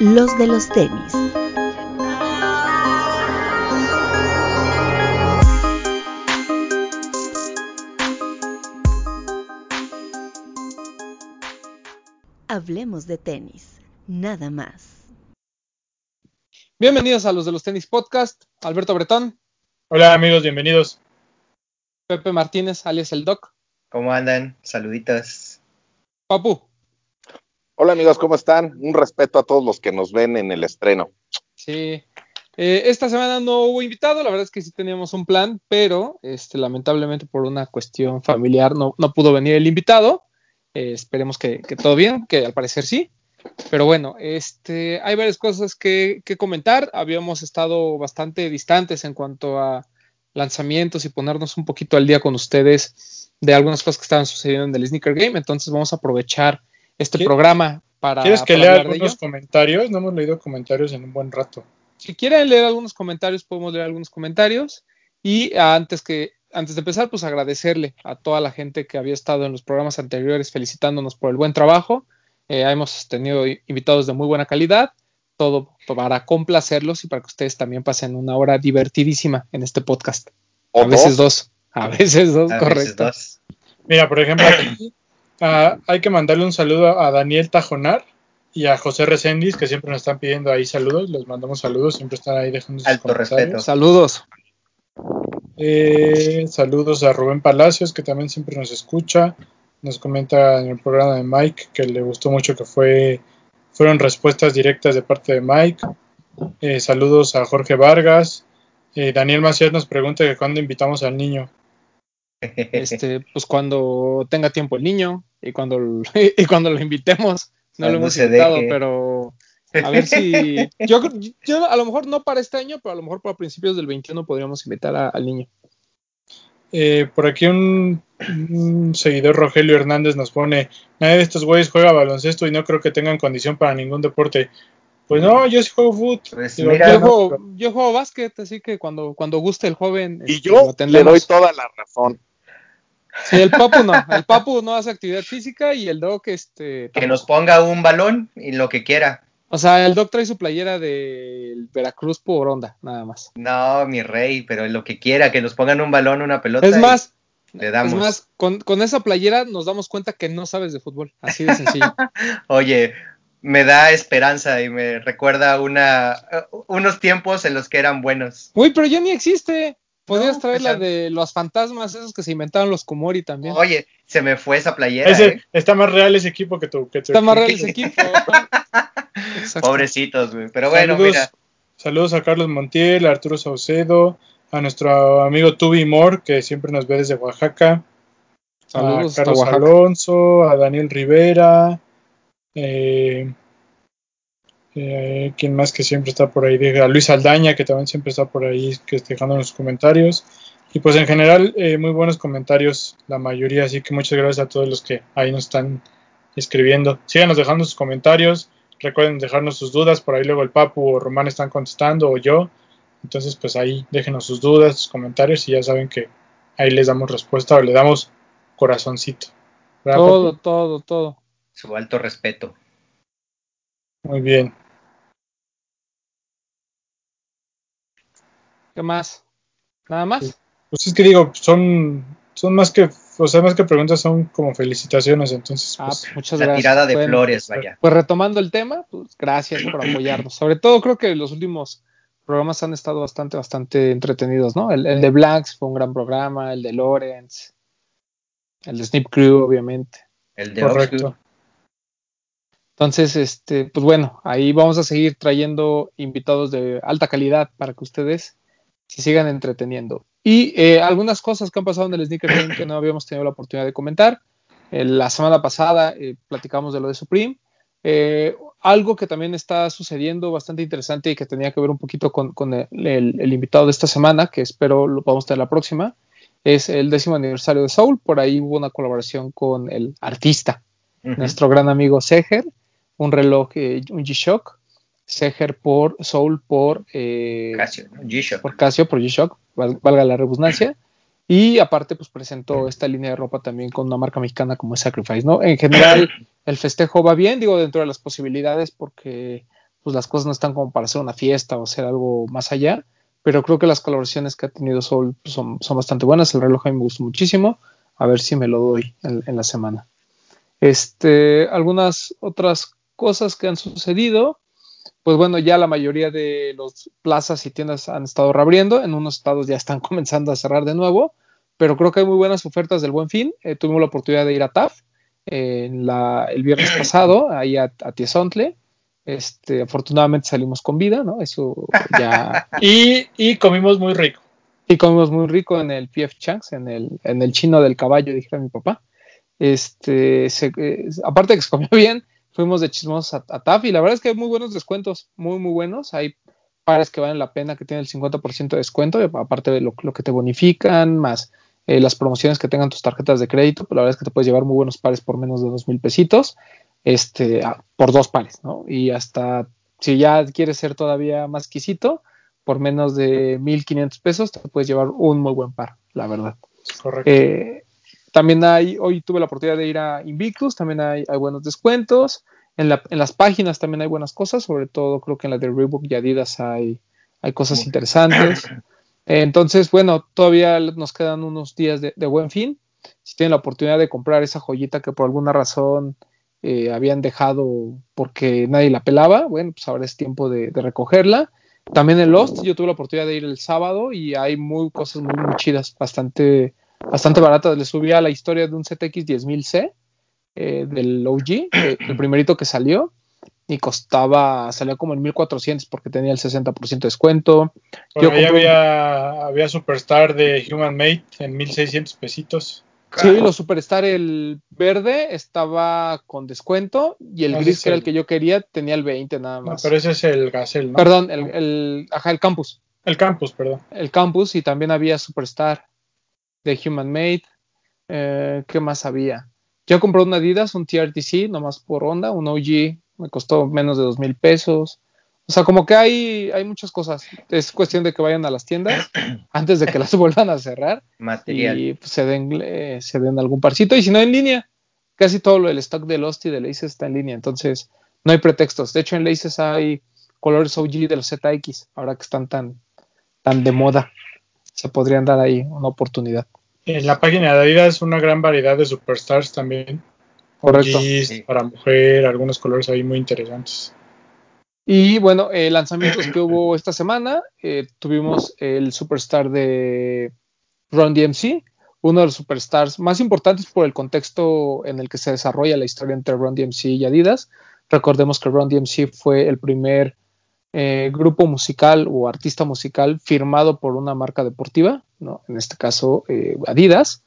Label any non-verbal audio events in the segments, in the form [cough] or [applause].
los de los tenis. Hablemos de tenis, nada más. Bienvenidos a los de los tenis podcast. Alberto Bretón, Hola amigos, bienvenidos. Pepe Martínez, alias el Doc, ¿Cómo andan? Saluditos. Papu. Hola amigos, ¿cómo están? Un respeto a todos los que nos ven en el estreno. Sí. Eh, esta semana no hubo invitado, la verdad es que sí teníamos un plan, pero este, lamentablemente por una cuestión familiar no, pudo venir el invitado. Eh, esperemos que, que todo bien, que al parecer sí. Pero bueno, este, hay varias cosas que, que comentar. Habíamos estado bastante distantes en cuanto a lanzamientos y ponernos un poquito al día con ustedes de algunas cosas que estaban sucediendo en el Sneaker Game. Entonces vamos a aprovechar este ¿Qui- programa para. ¿Quieres que para lea algunos ello. comentarios? No hemos leído comentarios en un buen rato. Si quieren leer algunos comentarios, podemos leer algunos comentarios. Y antes que antes de empezar, pues agradecerle a toda la gente que había estado en los programas anteriores felicitándonos por el buen trabajo. Eh, hemos tenido invitados de muy buena calidad, todo para complacerlos y para que ustedes también pasen una hora divertidísima en este podcast. O a veces dos, a veces dos, A veces correcto. dos. Mira, por ejemplo, aquí, ah, hay que mandarle un saludo a Daniel Tajonar y a José Reséndiz, que siempre nos están pidiendo ahí saludos. Les mandamos saludos, siempre están ahí dejando sus Alto comentarios. respeto. Saludos. Eh, saludos a Rubén Palacios, que también siempre nos escucha. Nos comenta en el programa de Mike que le gustó mucho que fue fueron respuestas directas de parte de Mike. Eh, saludos a Jorge Vargas. Eh, Daniel Macías nos pregunta que cuándo invitamos al niño. Este, pues cuando tenga tiempo el niño y cuando, [laughs] y cuando lo invitemos. No lo hemos invitado, deje. pero [laughs] a ver si. Yo, yo a lo mejor no para este año, pero a lo mejor para principios del 21 podríamos invitar a- al niño. Eh, por aquí un, un seguidor Rogelio Hernández nos pone, nadie de estos güeyes juega baloncesto y no creo que tengan condición para ningún deporte. Pues no, yo sí juego fútbol. Pues Yo no, juego, yo juego básquet, así que cuando, cuando guste el joven. Y este, yo le doy toda la razón. Sí, el papu no. El papu no hace actividad física y el doc, este. que nos ponga un balón y lo que quiera. O sea, el doc trae su playera del Veracruz por onda, nada más. No, mi rey, pero lo que quiera, que nos pongan un balón, una pelota. Es más, le damos. Es más, con, con esa playera nos damos cuenta que no sabes de fútbol. Así de sencillo. [laughs] Oye, me da esperanza y me recuerda una, unos tiempos en los que eran buenos. Uy, pero ya ni existe. Podrías No, traer la de los fantasmas, esos que se inventaron los Komori también. Oye, se me fue esa playera. Ese- ¿eh? está más real ese equipo que tu, que tu Está más real ese equipo. [laughs] Pobrecitos, güey. Pero bueno, saludos, mira. saludos a Carlos Montiel, a Arturo Saucedo, a nuestro amigo Tubi Moore, que siempre nos ve desde Oaxaca. Saludos a Carlos. Alonso, a Daniel Rivera, eh, eh, ¿quién más que siempre está por ahí? A Luis Aldaña, que también siempre está por ahí, que dejando los comentarios. Y pues en general, eh, muy buenos comentarios, la mayoría, así que muchas gracias a todos los que ahí nos están escribiendo. Síganos dejando sus comentarios, recuerden dejarnos sus dudas, por ahí luego el Papu o Román están contestando o yo. Entonces pues ahí déjenos sus dudas, sus comentarios y ya saben que ahí les damos respuesta o le damos corazoncito. ¿Verdad, Todo, Papu? todo, todo. Su alto respeto. Muy bien. ¿Qué más? ¿Nada más? Pues es que digo, son, son más que, o sea, más que preguntas, son como felicitaciones, entonces Ah, pues, muchas La gracias. tirada de Bueno, flores, vaya. Pues retomando el tema, pues gracias por apoyarnos. Sobre todo creo que los últimos programas han estado bastante, bastante entretenidos, ¿no? El, el de Blanks fue un gran programa, el de Lawrence, el de Snip Crew, obviamente. El de correcto. Oxford. Entonces, este, pues bueno, ahí vamos a seguir trayendo invitados de alta calidad para que ustedes se sigan entreteniendo. Y eh, algunas cosas que han pasado en el Sneaker Game que no habíamos tenido la oportunidad de comentar. Eh, la semana pasada eh, platicamos de lo de Supreme. Algo que también está sucediendo bastante interesante y que tenía que ver un poquito con, con el, el- el invitado de esta semana, que espero lo podamos tener la próxima, es el décimo aniversario de Soul. Por ahí hubo una colaboración con el artista, nuestro gran amigo Seger, un reloj, eh, un G-Shock, Seger por Soul por, eh, Casio, ¿no? G-Shock. por Casio, por G-Shock, val- valga la redundancia. Y aparte, pues presentó esta línea de ropa también con una marca mexicana como es Sacrifice, ¿no? En general, [clears throat] el festejo va bien, digo, dentro de las posibilidades, porque pues las cosas no están como para hacer una fiesta o hacer algo más allá, pero creo que las colaboraciones que ha tenido Soul pues, son, son bastante buenas, el reloj a mí me gustó muchísimo, a ver si me lo doy en, en la semana. Este, algunas otras cosas que han sucedido, pues bueno, ya la mayoría de los plazas y tiendas han estado reabriendo, en unos estados ya están [laughs] comenzando a cerrar de nuevo, pero creo que hay muy buenas ofertas del Buen Fin. Eh, tuvimos la oportunidad de ir a TAF eh, la, el viernes [clears throat] pasado, ahí a, a Tiesontle. Este, afortunadamente salimos con vida, ¿no? Eso ya. [laughs] Y, y comimos muy rico. y comimos muy rico en el PF Changs, en el, en el chino del caballo, dijera mi papá. Este, se- eh, aparte de que se comió [laughs] bien, fuimos de chismosos a, a TAF y la verdad es que hay muy buenos descuentos, muy, muy buenos. Hay pares que valen la pena, que tienen el 50% de descuento, aparte de lo, lo que te bonifican, más eh, las promociones que tengan tus tarjetas de crédito, pues la verdad es que te puedes llevar muy buenos pares por menos de dos mil pesitos, este, ah, por dos pares, ¿no? Y hasta si ya quieres ser todavía más exquisito, por menos de 1500 pesos te puedes llevar un muy buen par, la verdad. Correcto. Eh, también hay, hoy tuve la oportunidad de ir a Invictus, también hay, hay buenos descuentos. En, la- en las páginas también hay buenas cosas, sobre todo creo que en la de Reebok y Adidas hay, hay cosas interesantes. [coughs] Entonces, bueno, todavía nos quedan unos días de, de buen fin. Si tienen la oportunidad de comprar esa joyita que por alguna razón eh, habían dejado porque nadie la pelaba, bueno, pues ahora es tiempo de, de recogerla. También en Lost, yo tuve la oportunidad de ir el sábado y hay muy cosas muy, muy chidas, bastante, bastante baratas. Le subí a la historia de un ZX 10000C eh, del OG, el [clears throat] primerito que salió, y costaba, salió como en 1400 porque tenía el 60% de descuento. Yo ahí había, había Superstar de Human Made en 1600 pesitos. Sí, los Superstar, el verde estaba con descuento y el gris, que era el que yo quería, tenía el 20 nada No, más. pero ese es el Gazelle, ¿no? Perdón, el, el, ajá, el Campus. El Campus, perdón. El Campus y también había Superstar de Human Made. Eh, ¿Qué más había? Yo compré un Adidas, un TRTC, nomás por onda, un OG, me costó menos de dos mil pesos. O sea, como que hay, hay muchas cosas. Es cuestión de que vayan a las tiendas [clears throat] antes de que las [laughs] vuelvan a cerrar Material. y pues, se, den, eh, se den algún parcito. Y si no, en línea. Casi todo lo del stock de Lost y de Laces está en línea. Entonces, no hay pretextos. De hecho, en Laces hay colores OG de los ZX, ahora que están tan, tan de moda. Se podrían dar ahí una oportunidad. En la página de Adidas una gran variedad de Superstars también. Correcto. Para mujer, algunos colores ahí muy interesantes. Y bueno, eh, lanzamientos que hubo esta semana, eh, tuvimos el Superstar de Run DMC, uno de los superstars más importantes por el contexto en el que se desarrolla la historia entre Run DMC y Adidas. Recordemos que Run DMC fue el primer eh, grupo musical o artista musical firmado por una marca deportiva, ¿no? en este caso eh, Adidas.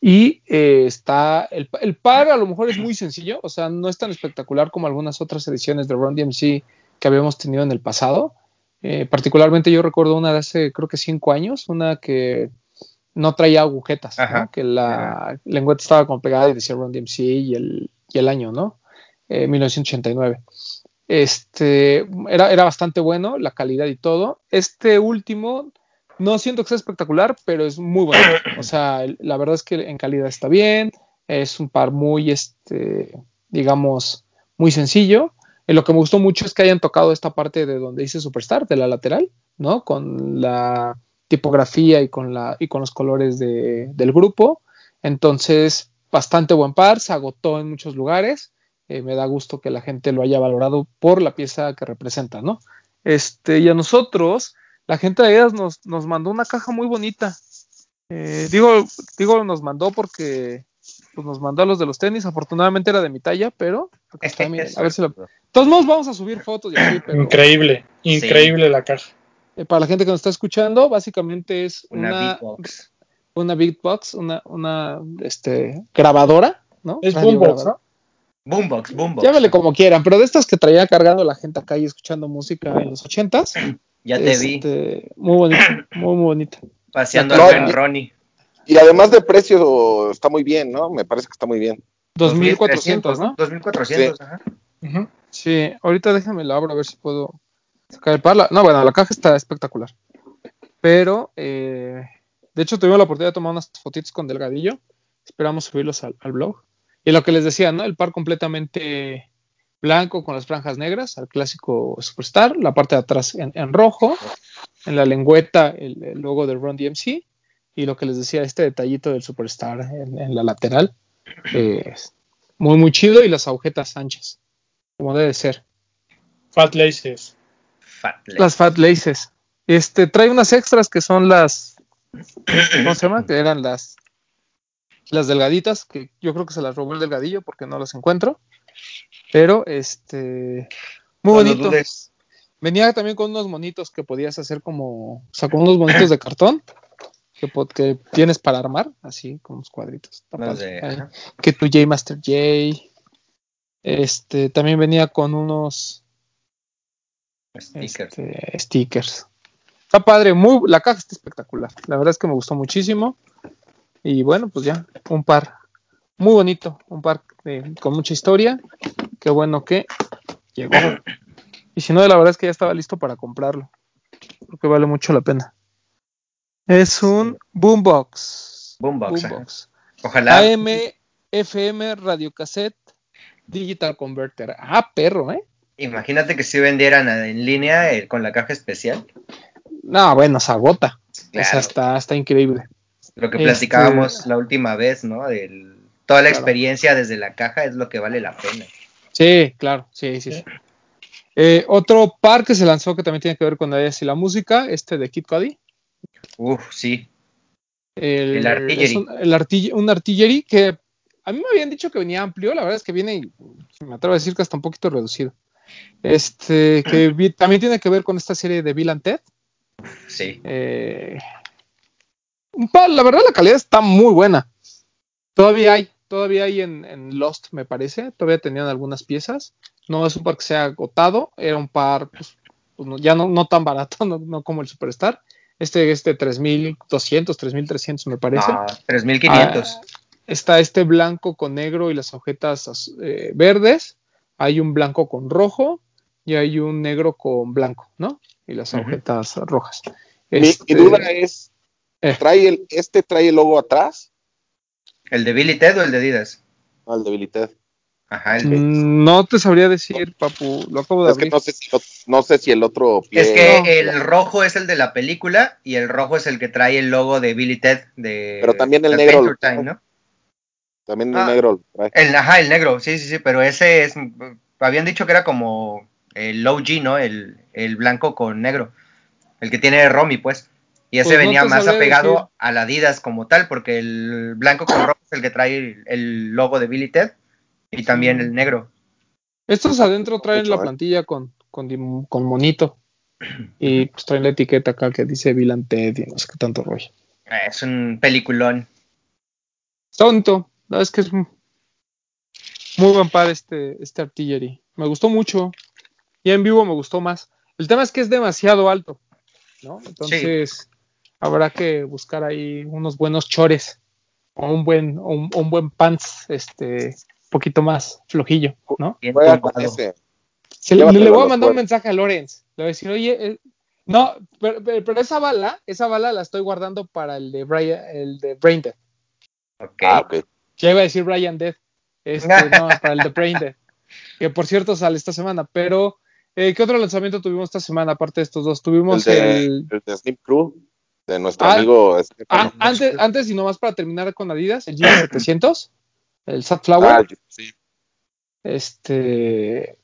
Y eh, está el, el par, a lo mejor es muy sencillo, o sea, no es tan espectacular como algunas otras ediciones de Run DMC que habíamos tenido en el pasado. Eh, particularmente yo recuerdo una de hace creo que cinco años, una que no traía agujetas, que la lengüeta estaba como pegada y decía Run DMC y el, y el año, ¿no? Eh, 1989. Este era, era bastante bueno, la calidad y todo. Este último no siento que sea espectacular, pero es muy bueno. O sea, la verdad es que en calidad está bien, es un par muy, este, digamos, muy sencillo. Eh, lo que me gustó mucho es que hayan tocado esta parte de donde dice Superstar, de la lateral, ¿no? Con la tipografía y con, la, y con los colores de- del grupo. Entonces, bastante buen par, se agotó en muchos lugares. Eh, me da gusto que la gente lo haya valorado por la pieza que representa, ¿no? Este, y a nosotros, la gente de Adidas nos, nos mandó una caja muy bonita. Eh, digo, digo, nos mandó porque pues, nos mandó a los de los tenis. Afortunadamente era de mi talla, pero acá está, miren, a ver si todos modos, vamos a subir fotos y así, pero Increíble, increíble la caja. eh, para la gente que nos está escuchando, básicamente es Una, una, beatbox. una beatbox, una, una este, grabadora, ¿no? Es boombox, grabadora. Boombox, boombox. Llámale como quieran, pero de estas que traía cargando la gente acá y escuchando música en los ochentas. [clears throat] Ya te vi este, Muy bonita, muy, muy bonita. paseando al buen Ronnie. Y además de precio está muy bien, ¿no? Me parece que está muy bien. 2400, ¿no? 2400, ajá. Ujú. Sí, ahorita déjame la abro a ver si puedo sacar el par. La- No, bueno, la caja está espectacular. Pero, eh, de hecho, tuvimos la oportunidad de tomar unas fotitos con Delgadillo. Esperamos subirlos al, al blog. Y lo que les decía, ¿no? El par completamente blanco con las franjas negras, al clásico Superstar, la parte de atrás en, en rojo, en la lengüeta el, el, logo de Run DMC y lo que les decía, este detallito del Superstar en, en la lateral, eh, muy muy chido y las agujetas anchas, como debe ser. Fat Laces. Fat Lace. Las Fat Laces. Este, trae unas extras que son las, ¿cómo se llama? [clears throat] Que eran las, las delgaditas, que yo creo que se las robó el delgadillo porque no las encuentro. Pero, este, muy bonito. Venía también con unos monitos que podías hacer como, o sea, con unos monitos de cartón que, que tienes para armar, así, con unos cuadritos. De- Ahí. Que tu J Master J. Este, también venía con unos Stickers. este, stickers. Está padre, muy, la caja está espectacular. La verdad es que me gustó muchísimo. Y bueno, pues ya, un par muy bonito, un par eh, con mucha historia. Qué bueno que llegó. Y si no, la verdad es que ya estaba listo para comprarlo. Porque vale mucho la pena. Es un boombox. Boombox, boombox. Ojalá. AM, FM, radiocassette, digital converter. Ah, perro, ¿eh? Imagínate que si vendieran en línea eh, con la caja especial. No, bueno, se agota. Claro. Está increíble. Lo que Este- platicábamos la última vez, ¿no? Del, toda la Claro. experiencia desde la caja es lo que vale la pena. Sí, claro, sí, sí. sí. Eh, otro par que se lanzó que también tiene que ver con ellas y la música, este de Kid Cudi. Uf, sí. El, El Artillery. un, el artill- un artillery que a mí me habían dicho que venía amplio, la verdad es que viene, me atrevo a decir que hasta un poquito reducido. Este, que vi- también tiene que ver con esta serie de Bill and Ted. Sí. Eh, la verdad la calidad está muy buena. Todavía hay, todavía hay en, en Lost, me parece. Todavía tenían algunas piezas. No es un par que se ha agotado. Era un par, pues, pues, no- ya no, no tan barato, [laughs] no, no como el Superstar. Este, este 3200, 3300 me parece. No, 3500. Ah, está este blanco con negro y las agujetas eh, verdes. Hay un blanco con rojo y hay un negro con blanco, ¿no? Y las agujetas rojas. Mi, mi Este, duda es, eh. ¿trae el, ¿este trae el logo atrás? ¿El de Billy Ted o el de Adidas? No, el de Billy Ted. Ajá, el de- Mm, No te sabría decir, papu. Lo acabo de Es que no sé si, lo- no sé si el otro pie... Es que no. el rojo es el de la película y el rojo es el que trae el logo de Billy Ted de Pero también el negro lo Time. ¿no? También el Ah. negro lo trae. El, ajá, el negro, sí, sí, sí, pero ese es, habían dicho que era como el low G, ¿no? El, el blanco con negro, el que tiene Romy, pues. Y ese Pues venía más apegado decir. al Adidas como tal, porque el blanco con rojo es el que trae el, logo de Billy Ted y también el negro. Estos adentro traen Mucho, la plantilla con, con, con monito. Y [clears throat] pues traen la etiqueta acá que dice Bill and Ted y no sé qué tanto rollo. Es un peliculón. Está bonito. La verdad es que es muy buen par este, este Artillery. Me gustó mucho. Y en vivo me gustó más. El tema es que es demasiado alto. ¿no? Entonces habrá que buscar ahí unos buenos chores. O un buen, o un, un buen pants, este, poquito más flojillo, ¿no? Bien Juega con tumbado. ese. Se le, voy a mandar un mensaje a Lorenz. Le voy a decir, oye, eh, no, pero, pero- pero esa bala, esa bala la estoy guardando para el de Brian, el de Brain Dead. Ok. Ah, ok. Ya iba a decir Brian Dead. Este, [laughs] no, para el de Brain Dead. Que por cierto sale esta semana. Pero, eh, ¿qué otro lanzamiento tuvimos esta semana aparte de estos dos? El Tuvimos de, el. el de Snip Crew, de nuestro Ah, amigo... Ah, antes, antes y nomás para terminar con Adidas, el G700, el Satflower. Ah, sí. Este.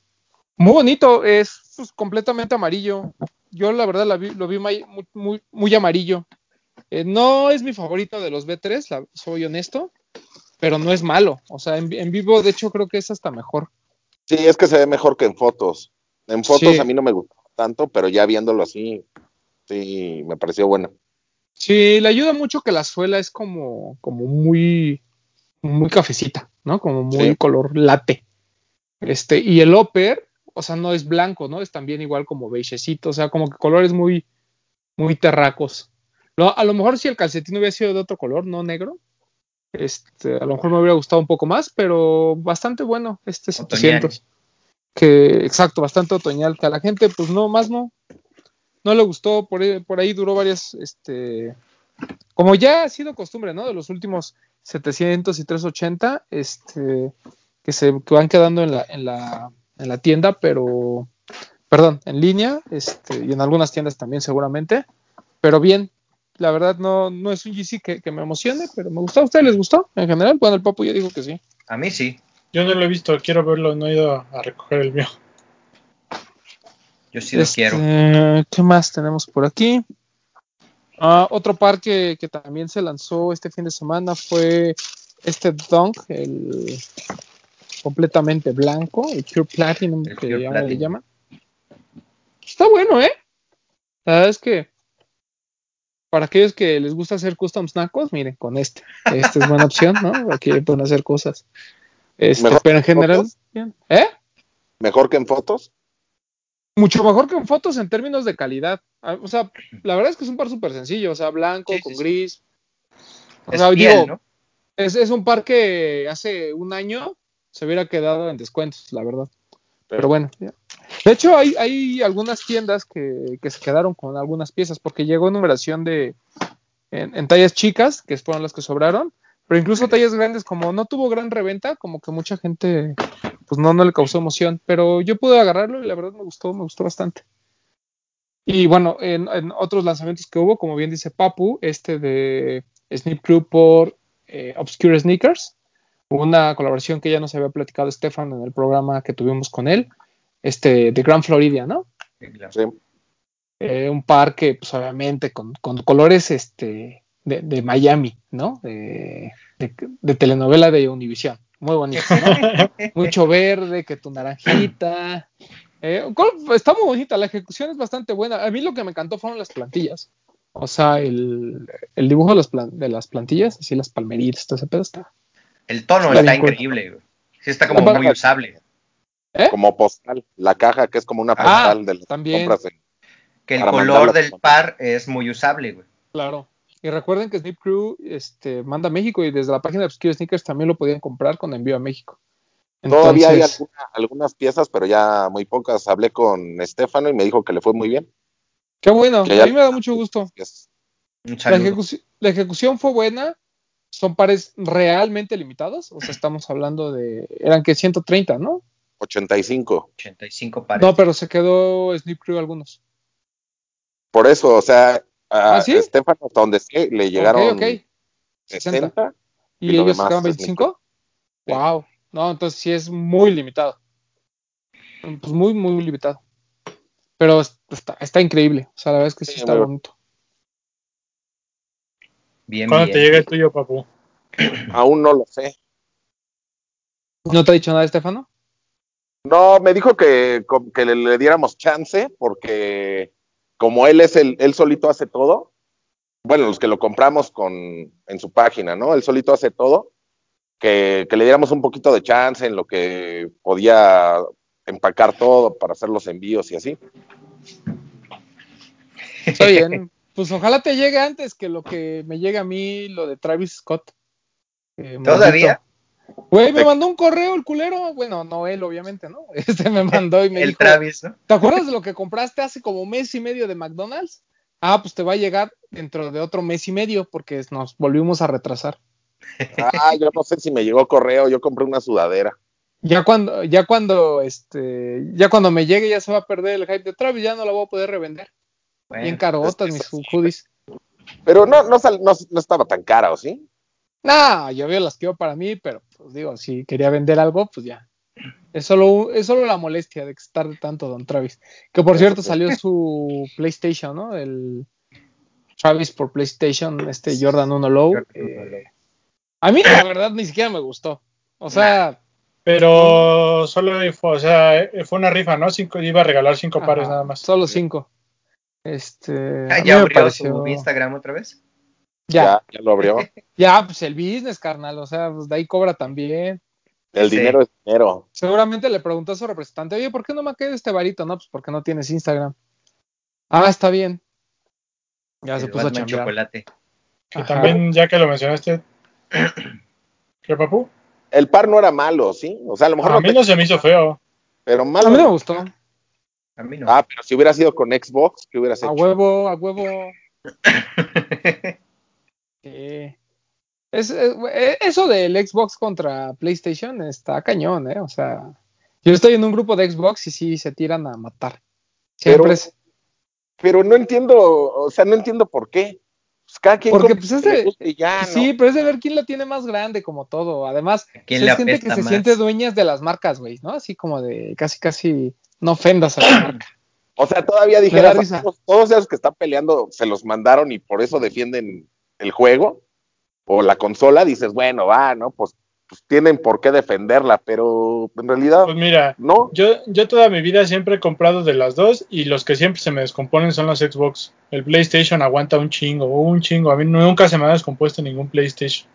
Muy bonito, es pues, completamente amarillo. Yo la verdad la vi- lo vi muy, muy, muy amarillo. Eh, no es mi favorito de los B3, la- soy honesto, pero no es malo. O sea, en, en vivo, de hecho, creo que es hasta mejor. Sí, es que se ve mejor que en fotos. En fotos Sí. a mí no me gustó tanto, pero ya viéndolo así, sí, me pareció bueno. Sí, le ayuda mucho que la suela es como, como muy, muy cafecita, ¿no? Como muy Sí. color late. Este, y el upper, o sea, no es blanco, ¿no? Es también igual como beigecito, o sea, como que colores muy, muy terracos. Lo- a lo mejor si el calcetín hubiera sido de otro color, no negro, este, a lo mejor me hubiera gustado un poco más, pero bastante bueno este Otoñal. 700. Que, exacto, bastante otoñal, que a la gente, pues no, más no, no le gustó, por ahí, por ahí duró varias, este, como ya ha sido costumbre, ¿no? De los últimos 700 y 380, este, que se que van quedando en la, en la, en la tienda, pero, perdón, en línea, este, y en algunas tiendas también seguramente, pero bien, la verdad no, no es un GC que, que me emocione, pero me gustó. ¿A ustedes les gustó en general? Bueno, el papu yo digo que sí. A mí sí. Yo no lo he visto, quiero verlo, no he ido a, a recoger el mío. Yo sí lo Este, quiero. ¿Qué más tenemos por aquí? Ah, otro par que, que también se lanzó este fin de semana fue este Dunk, el completamente blanco, el Pure Platinum El que Pure le llaman. Está bueno, ¿eh? La verdad es que para aquellos que les gusta hacer custom snacos, miren, con este. Esta es buena opción, ¿no? Aquí pueden hacer cosas. Este, pero en general, bien. ¿eh? Mejor que en fotos. Mucho mejor que en fotos en términos de calidad. Ah, O sea, la verdad es que es un par súper sencillo, o sea, blanco Sí, con sí. gris. O Es sea, piel, digo, ¿no? es, es un par que hace un año se hubiera quedado en descuentos, la verdad. Pero bueno, ya. de hecho hay, hay algunas tiendas que, que se quedaron con algunas piezas porque llegó numeración de en, en tallas chicas, que fueron las que sobraron, pero incluso tallas grandes, como no tuvo gran reventa, como que mucha gente pues no, no le causó emoción, pero yo pude agarrarlo y la verdad me gustó, me gustó bastante. Y bueno, en, en otros lanzamientos que hubo, como bien dice Papu, este de Snip Crew por eh, Obscure Sneakers, una colaboración que ya nos había platicado Stefan en el programa que tuvimos con él, este de Grand Floridia, ¿no? Sí. Eh, un par que, pues obviamente, con, con colores este, de, de Miami, ¿no? De, de- de telenovela de Univision. Muy bonito, ¿no? [laughs] Mucho verde, que tu naranjita. Eh, está muy bonita, la ejecución es bastante buena. A mí lo que me encantó fueron las plantillas. O sea, el, el dibujo de las, de las plantillas, así las palmeritas, todo ese pedo está. El tono Está increíble, güey. Sí, está como muy usable. ¿Eh? Como postal. La caja que es como una Ah, postal de las también. compras en- Que el color del par es muy usable, güey. Claro. Y recuerden que Snip Crew este, manda a México y desde la página de Obscure Sneakers también lo podían comprar con envío a México. Todavía hay alguna- algunas piezas, pero ya muy pocas. Hablé con Estefano y me dijo que le fue muy bien. qué bueno, Que a mí me da mucho gusto. La, la ejecución fue buena, son pares realmente limitados, o sea, estamos hablando de, eran que 130, ¿no? 85. 85 pares. No, pero se quedó Snip Crew algunos. Por eso, o sea, a ¿Ah, sí? Estefano, hasta donde sé, le llegaron ok, ok. 60. ¿Y, y lo ellos sacaban es 25? Sí. Wow. No, entonces sí es muy limitado. Pues muy, muy limitado. Pero es- está, está increíble. O sea, la verdad es que sí, Sí, está bonito. Bien, ¿Cuándo bien. te llega el tuyo, papu? [clears throat] Aún no lo sé. ¿No te ha dicho nada, Estefano? No, me dijo que le, le diéramos chance porque como él es el, él solito hace todo, bueno, los que lo compramos con, en su página, ¿no? Él solito hace todo, que, que le diéramos un poquito de chance en lo que podía empacar todo para hacer los envíos y así. Está bien. Pues ojalá te llegue antes que lo que me llega a mí, lo de Travis Scott. Eh, ¿Todavía? maldito. Güey, me mandó un correo el culero. Bueno, no él, obviamente, ¿no? [laughs] Este me mandó y me el dijo, Travis, ¿no? ¿te acuerdas de lo que compraste hace como mes y medio de McDonald's? Ah, pues te va a llegar dentro de otro mes y medio porque nos volvimos a retrasar. Ah, yo no sé si me llegó correo, yo compré una sudadera. Ya cuando, ya cuando, este, ya cuando me llegue ya se va a perder el hype de Travis, ya no la voy a poder revender. Bueno, Bien carotas es- mis hoodies. Pero no, no, sal- no, no estaba tan cara, ¿o sí? Nah, yo veo las quiero para mí, pero pues digo, si quería vender algo, pues ya. Es solo, es solo la molestia de estar tanto Don Travis. Que por cierto salió su PlayStation, ¿no? El Travis por PlayStation, este Jordan 1 Low. Jordan Eh, 1 Low. a mí la verdad ni siquiera me gustó. O sea, Pero solo fue, o sea, eh, fue una rifa, ¿no? Cinco, iba a regalar cinco ajá, pares nada más. Solo cinco. Este, Ah, ¿Ya abrió pareció- su Instagram otra vez? Ya, Ya, ya lo abrió. [laughs] ya, pues el business, carnal. O sea, pues de ahí cobra también. El Sí. dinero es dinero. Seguramente le preguntó a su representante, oye, ¿por qué no me ha caído este varito? No, pues porque no tienes Instagram. Ah, está bien. Ya se puso a Batman chocolate. Que Ajá. también, ya que lo mencionaste, [clears throat] ¿qué, papu? El par no era malo, ¿sí? O sea, a lo mejor A no mí te- no se me hizo feo. pero A malo. mí no me gustó. A mí no. Ah, pero si hubiera sido con Xbox, ¿qué hubieras A hecho? huevo, a huevo. [laughs] Sí. Es, es- eh, eso del Xbox contra PlayStation está cañón, ¿eh? O sea, Yo estoy en un grupo de Xbox y sí se tiran a matar. Siempre Pero- es- Pero no entiendo, o sea, no entiendo por qué. Pues cada quien Porque, pues, lo es de- guste y ya, ¿no? Sí, pero es de ver quién la tiene más grande, como todo. Además, ¿Quién es gente que se siente dueñas de las marcas, güey, ¿no? Así como de casi, casi no ofendas a la [clears throat] marca. O sea, todavía da dijeras, todos, todos esos que están peleando se los mandaron y por eso defienden el juego o la consola, dices, bueno, va, ¿no? Pues, pues tienen por qué defenderla, pero en realidad Pues mira, no. yo, yo toda mi vida siempre he comprado de las dos y los que siempre se me descomponen son los Xbox. El PlayStation aguanta un chingo, un chingo. A mí nunca se me ha descompuesto ningún PlayStation.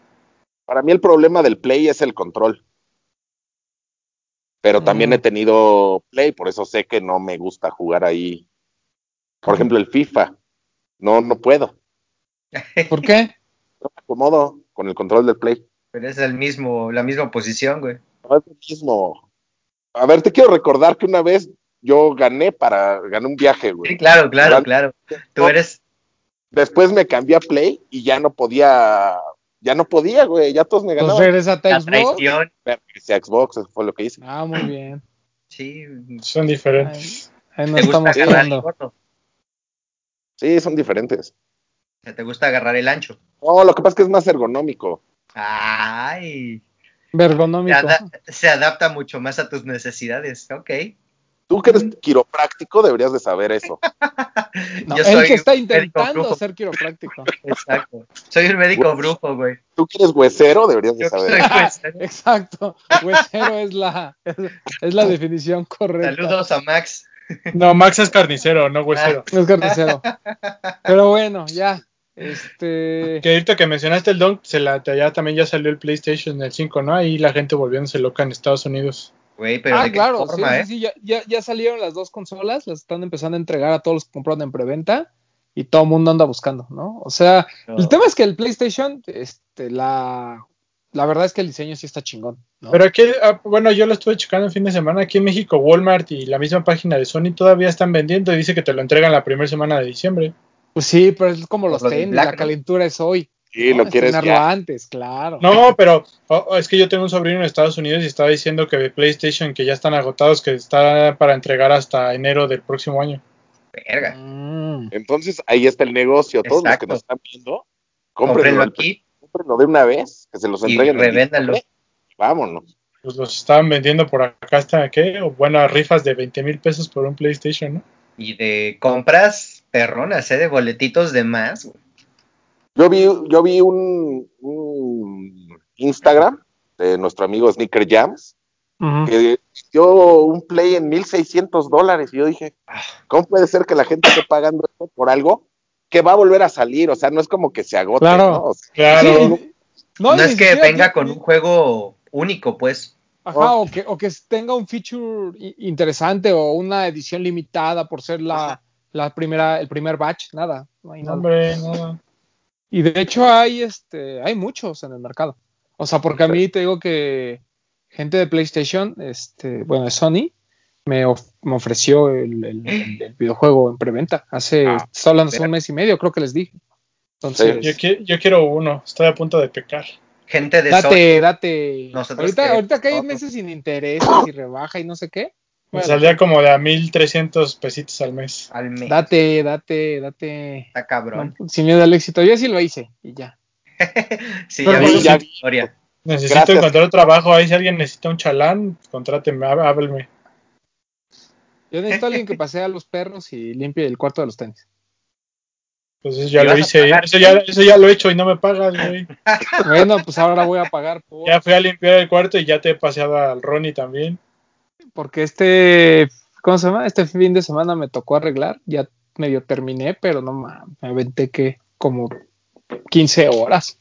Para mí el problema del Play es el control. Pero también Mm. he tenido Play, por eso sé que no me gusta jugar ahí. Por ejemplo, el FIFA. No, no puedo. ¿Por qué? No [laughs] me acomodo con el control del Play. Pero es el mismo, la misma posición, güey. No es lo mismo. A ver, te quiero recordar que una vez yo gané para, gané un viaje, Sí, güey. claro, claro, Igual- claro. Tú No. eres, Después me cambié a Play y ya no podía, ya no podía, güey, ya todos me Pues ganaban. regresate a la Xbox. a Xbox, eso fue lo que hice. Ah, muy bien. Sí, Son diferentes. Ahí nos estamos el gordo. Sí, son diferentes. Te gusta agarrar el ancho. No, lo que pasa es que es más ergonómico. Ay, se, ada- se adapta mucho más a tus necesidades. Ok. Tú que eres quiropráctico deberías de saber eso. [laughs] No, Yo él que está intentando brujo. ser quiropráctico. [laughs] Exacto. Soy un médico brujo, güey. Tú que eres huesero deberías de saber soy. [laughs] Exacto. Huesero es la, es, es la definición correcta. Saludos a Max. No, Max es carnicero, no huesero. No es carnicero. Pero bueno, ya. Este. Que ahorita que mencionaste el Dunk, se la, ya también ya salió el PlayStation el 5, ¿no? Ahí la gente volviéndose loca en Estados Unidos. Güey, pero ah, claro, forma, sí, ¿eh? sí, sí, ya, ya, ya salieron las dos consolas, las están empezando a entregar a todos los que compraron en preventa y todo el mundo anda buscando, ¿no? O sea, No. el tema es que el PlayStation, este, la, la verdad es que el diseño sí está chingón, ¿no? Pero aquí, ah, bueno, yo lo estuve checando el fin de semana. Aquí en México, Walmart y la misma página de Sony todavía están vendiendo y dice que te lo entregan la primera semana de diciembre. Pues sí, pero es como los lo del tenis, Black, la ¿no? calentura es hoy. Sí, ¿no? lo quieres Estrenarlo ya. antes, claro. No, pero oh, es que yo tengo un sobrino en Estados Unidos y estaba diciendo que de PlayStation que ya están agotados, que está para entregar hasta enero del próximo año. Verga. Mm. Entonces ahí está el negocio. Todos los que nos están viendo, Cómprenlo aquí cómprenlo de una vez, que se los y entreguen. en revéndanlo. diciembre. Vámonos. Pues los estaban vendiendo por acá hasta, ¿qué? O buenas rifas de 20 mil pesos por un PlayStation, ¿no? Y de compras perronas, ¿eh? De boletitos de más, güey. Yo vi, yo vi un, un Instagram de nuestro amigo Sneaker Jams que dio un play en 1600 dólares. Y yo dije. ¿cómo puede ser que la gente esté pagando esto por algo que va a volver a salir? O sea, no es como que se agote, Claro. ¿no? O sea, Claro. Sí, No, es que venga con un juego único, pues. Ajá, o que, o que tenga un feature interesante o una edición limitada por ser la, la primera, el primer batch, nada, no hay nada. Hombre, no. Y de hecho hay este, hay muchos en el mercado. O sea, porque a mí te digo que gente de PlayStation, este, bueno, de Sony, me, of- me ofreció el, el- el- el videojuego en preventa. Hace, Ah, estoy hablando hace mira. un mes y medio, creo que les dije. Entonces, Yo, qui- yo quiero uno, estoy a punto de pecar. Gente de date, Sony. date. Nosotros Ahorita, que- ahorita que hay meses sin intereses y rebaja y no sé qué. Me bueno, saldría como de a 1300 pesitos al mes. Al mes. Date, date, date. Está cabrón. No, sin miedo al éxito. Yo sí lo hice y ya. [laughs] sí, Pero ya vi ya historia. Necesito Gracias. encontrar trabajo ahí. Si alguien necesita un chalán, contráteme, há- hábleme. Yo necesito a alguien que pasee a los perros y limpie el cuarto de los tenis. Pues eso ya ¿Y lo hice. pagar? Eso ya, eso ya lo he hecho y no me pagas, güey. [laughs] Bueno, pues ahora voy a pagar por. Ya fui a limpiar el cuarto y ya te he paseado al Ronnie también. Porque este. ¿Cómo se llama? Este fin de semana me tocó arreglar. Ya medio terminé, pero no mames. Me aventé que como 15 horas.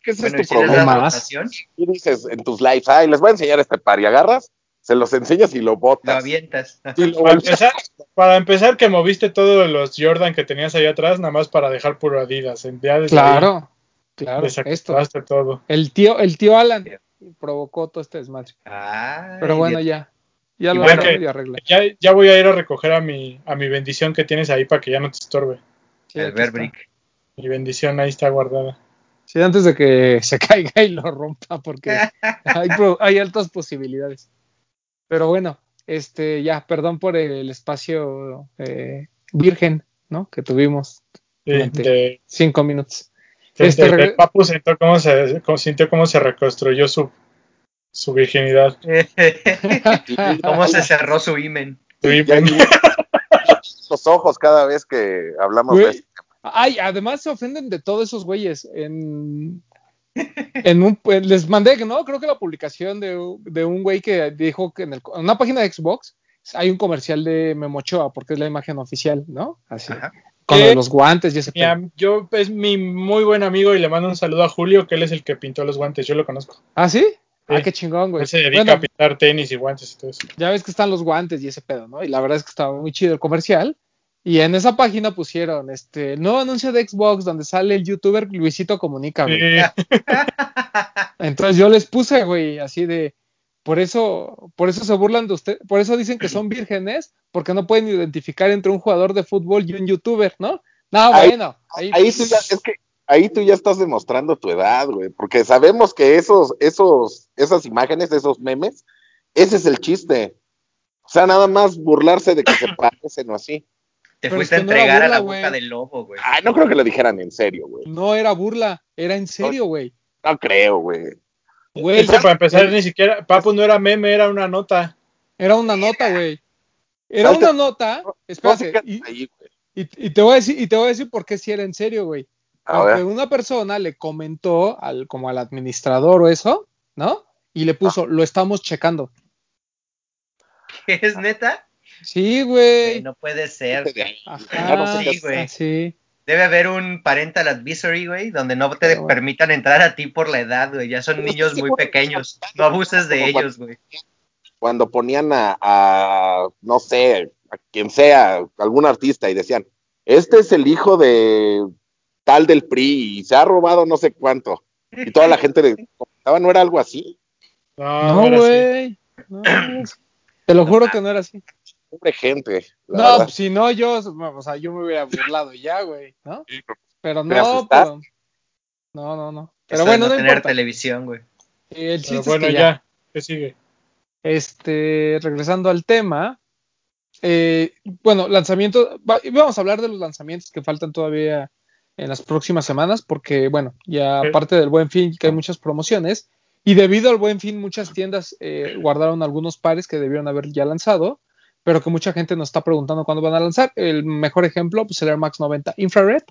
¿Qué es Bueno, tu ¿y si les problema? más. Y dices en tus lives, ay, les voy a enseñar este par y agarras, se los enseñas y lo Lo botas. avientas. [laughs] Y lo Para empezar, para empezar que moviste todos los Jordan que tenías ahí atrás, nada más para dejar puro Adidas. Ya Claro, ahí claro. Esto. todo. El tío, el tío Alan provocó todo este desmadre. Ay, Pero bueno, Dios. ya. Ya lo bueno, arreglé y arreglé. Ya, ya voy a ir a recoger a mi, a mi bendición que tienes ahí para que ya no te estorbe. Sí, el. Verbrick. Mi bendición ahí está guardada. Sí, antes de que [laughs] se caiga y lo rompa, porque [laughs] hay, hay altas posibilidades. Pero bueno, este, ya, perdón por el espacio eh, virgen, ¿no? Que tuvimos Sí, Durante- de- cinco minutos. de- Este, de- Papu sintió cómo se, cómo- sintió cómo se reconstruyó su, su virginidad. [laughs] ¿Cómo se cerró su imen? Ya ni- los ojos cada vez que hablamos Güey, de esto. Ay, además se ofenden de todos esos güeyes. En, en un, les mandé, ¿no? Creo que la publicación de, un- de un güey que dijo que en, el- en una página de Xbox hay un comercial de Memochoa porque es la imagen oficial, ¿no? Así. Ajá. Con Eh, los guantes y ese Mi yo es mi muy buen amigo y le mando un saludo a Julio, que él es el que pintó los guantes, yo lo conozco. ¿Ah, sí? Ah, qué chingón, güey. Se dedica Bueno, a pintar tenis y guantes y todo eso. ya ves que están los guantes y ese pedo, ¿no? Y la verdad es que estaba muy chido el comercial. Y en esa página pusieron este el nuevo anuncio de Xbox donde sale el youtuber Luisito Comunica, güey. Sí, [laughs] Entonces yo les puse, güey, así de, por eso, por eso se burlan de usted, por eso dicen que son vírgenes, porque no pueden identificar entre un jugador de fútbol y un youtuber, ¿no? No, Ahí- bueno, ahí, Ahí tú ya, es que ahí tú ya estás demostrando tu edad, güey, porque sabemos que esos, esos, esas imágenes, esos memes, ese es el chiste. O sea, nada más burlarse de que se [coughs] parecen o así. Te Pero fuiste es a no entregar a la boca del lobo, güey. Ay, no creo que lo dijeran en serio, güey. no era burla, era en serio, güey. No creo, güey. Güey, Es que para empezar, ni siquiera, Papu no era meme, era una nota. era una nota, güey. Era una nota, No, espérate, y, ahí, y- y te voy a decir, y te voy a decir por qué si era en serio, güey. Porque una persona le comentó al, como al administrador o eso, ¿no? Y le puso, lo estamos checando. ¿Qué [laughs] es neta? Sí, Güey, no puede ser. Ajá. Sí, güey. Debe haber un parental advisory, güey, donde no te Pero permitan entrar a ti por la edad, güey. Ya son Pero niños muy pequeños. que- No abuses de como ellos, güey. Cuando ponían a, a, no sé, a quien sea, algún artista y decían, este es el hijo de tal del PRI y se ha robado no sé cuánto. Y toda la gente le comentaba, ¿no era algo así? No, güey. No. Te lo juro que no era así. Pobre gente. No, verdad. si no, yo, o sea, yo me hubiera burlado ya, güey, ¿no? Pero ¿Te no, pero. No, no, no. Pero Eso bueno, no no tener importa. televisión, güey. El Pero es bueno, que ya. ya. ¿Qué sigue? Este, regresando al tema. eh, bueno, lanzamiento. va- vamos a hablar de los lanzamientos que faltan todavía en las próximas semanas, porque, bueno, ya aparte del buen fin, que hay muchas promociones. Y debido al buen fin, muchas tiendas eh, guardaron algunos pares que debieron haber ya lanzado, pero que mucha gente nos está preguntando cuándo van a lanzar. El mejor ejemplo, pues el Air Max 90 Infrared,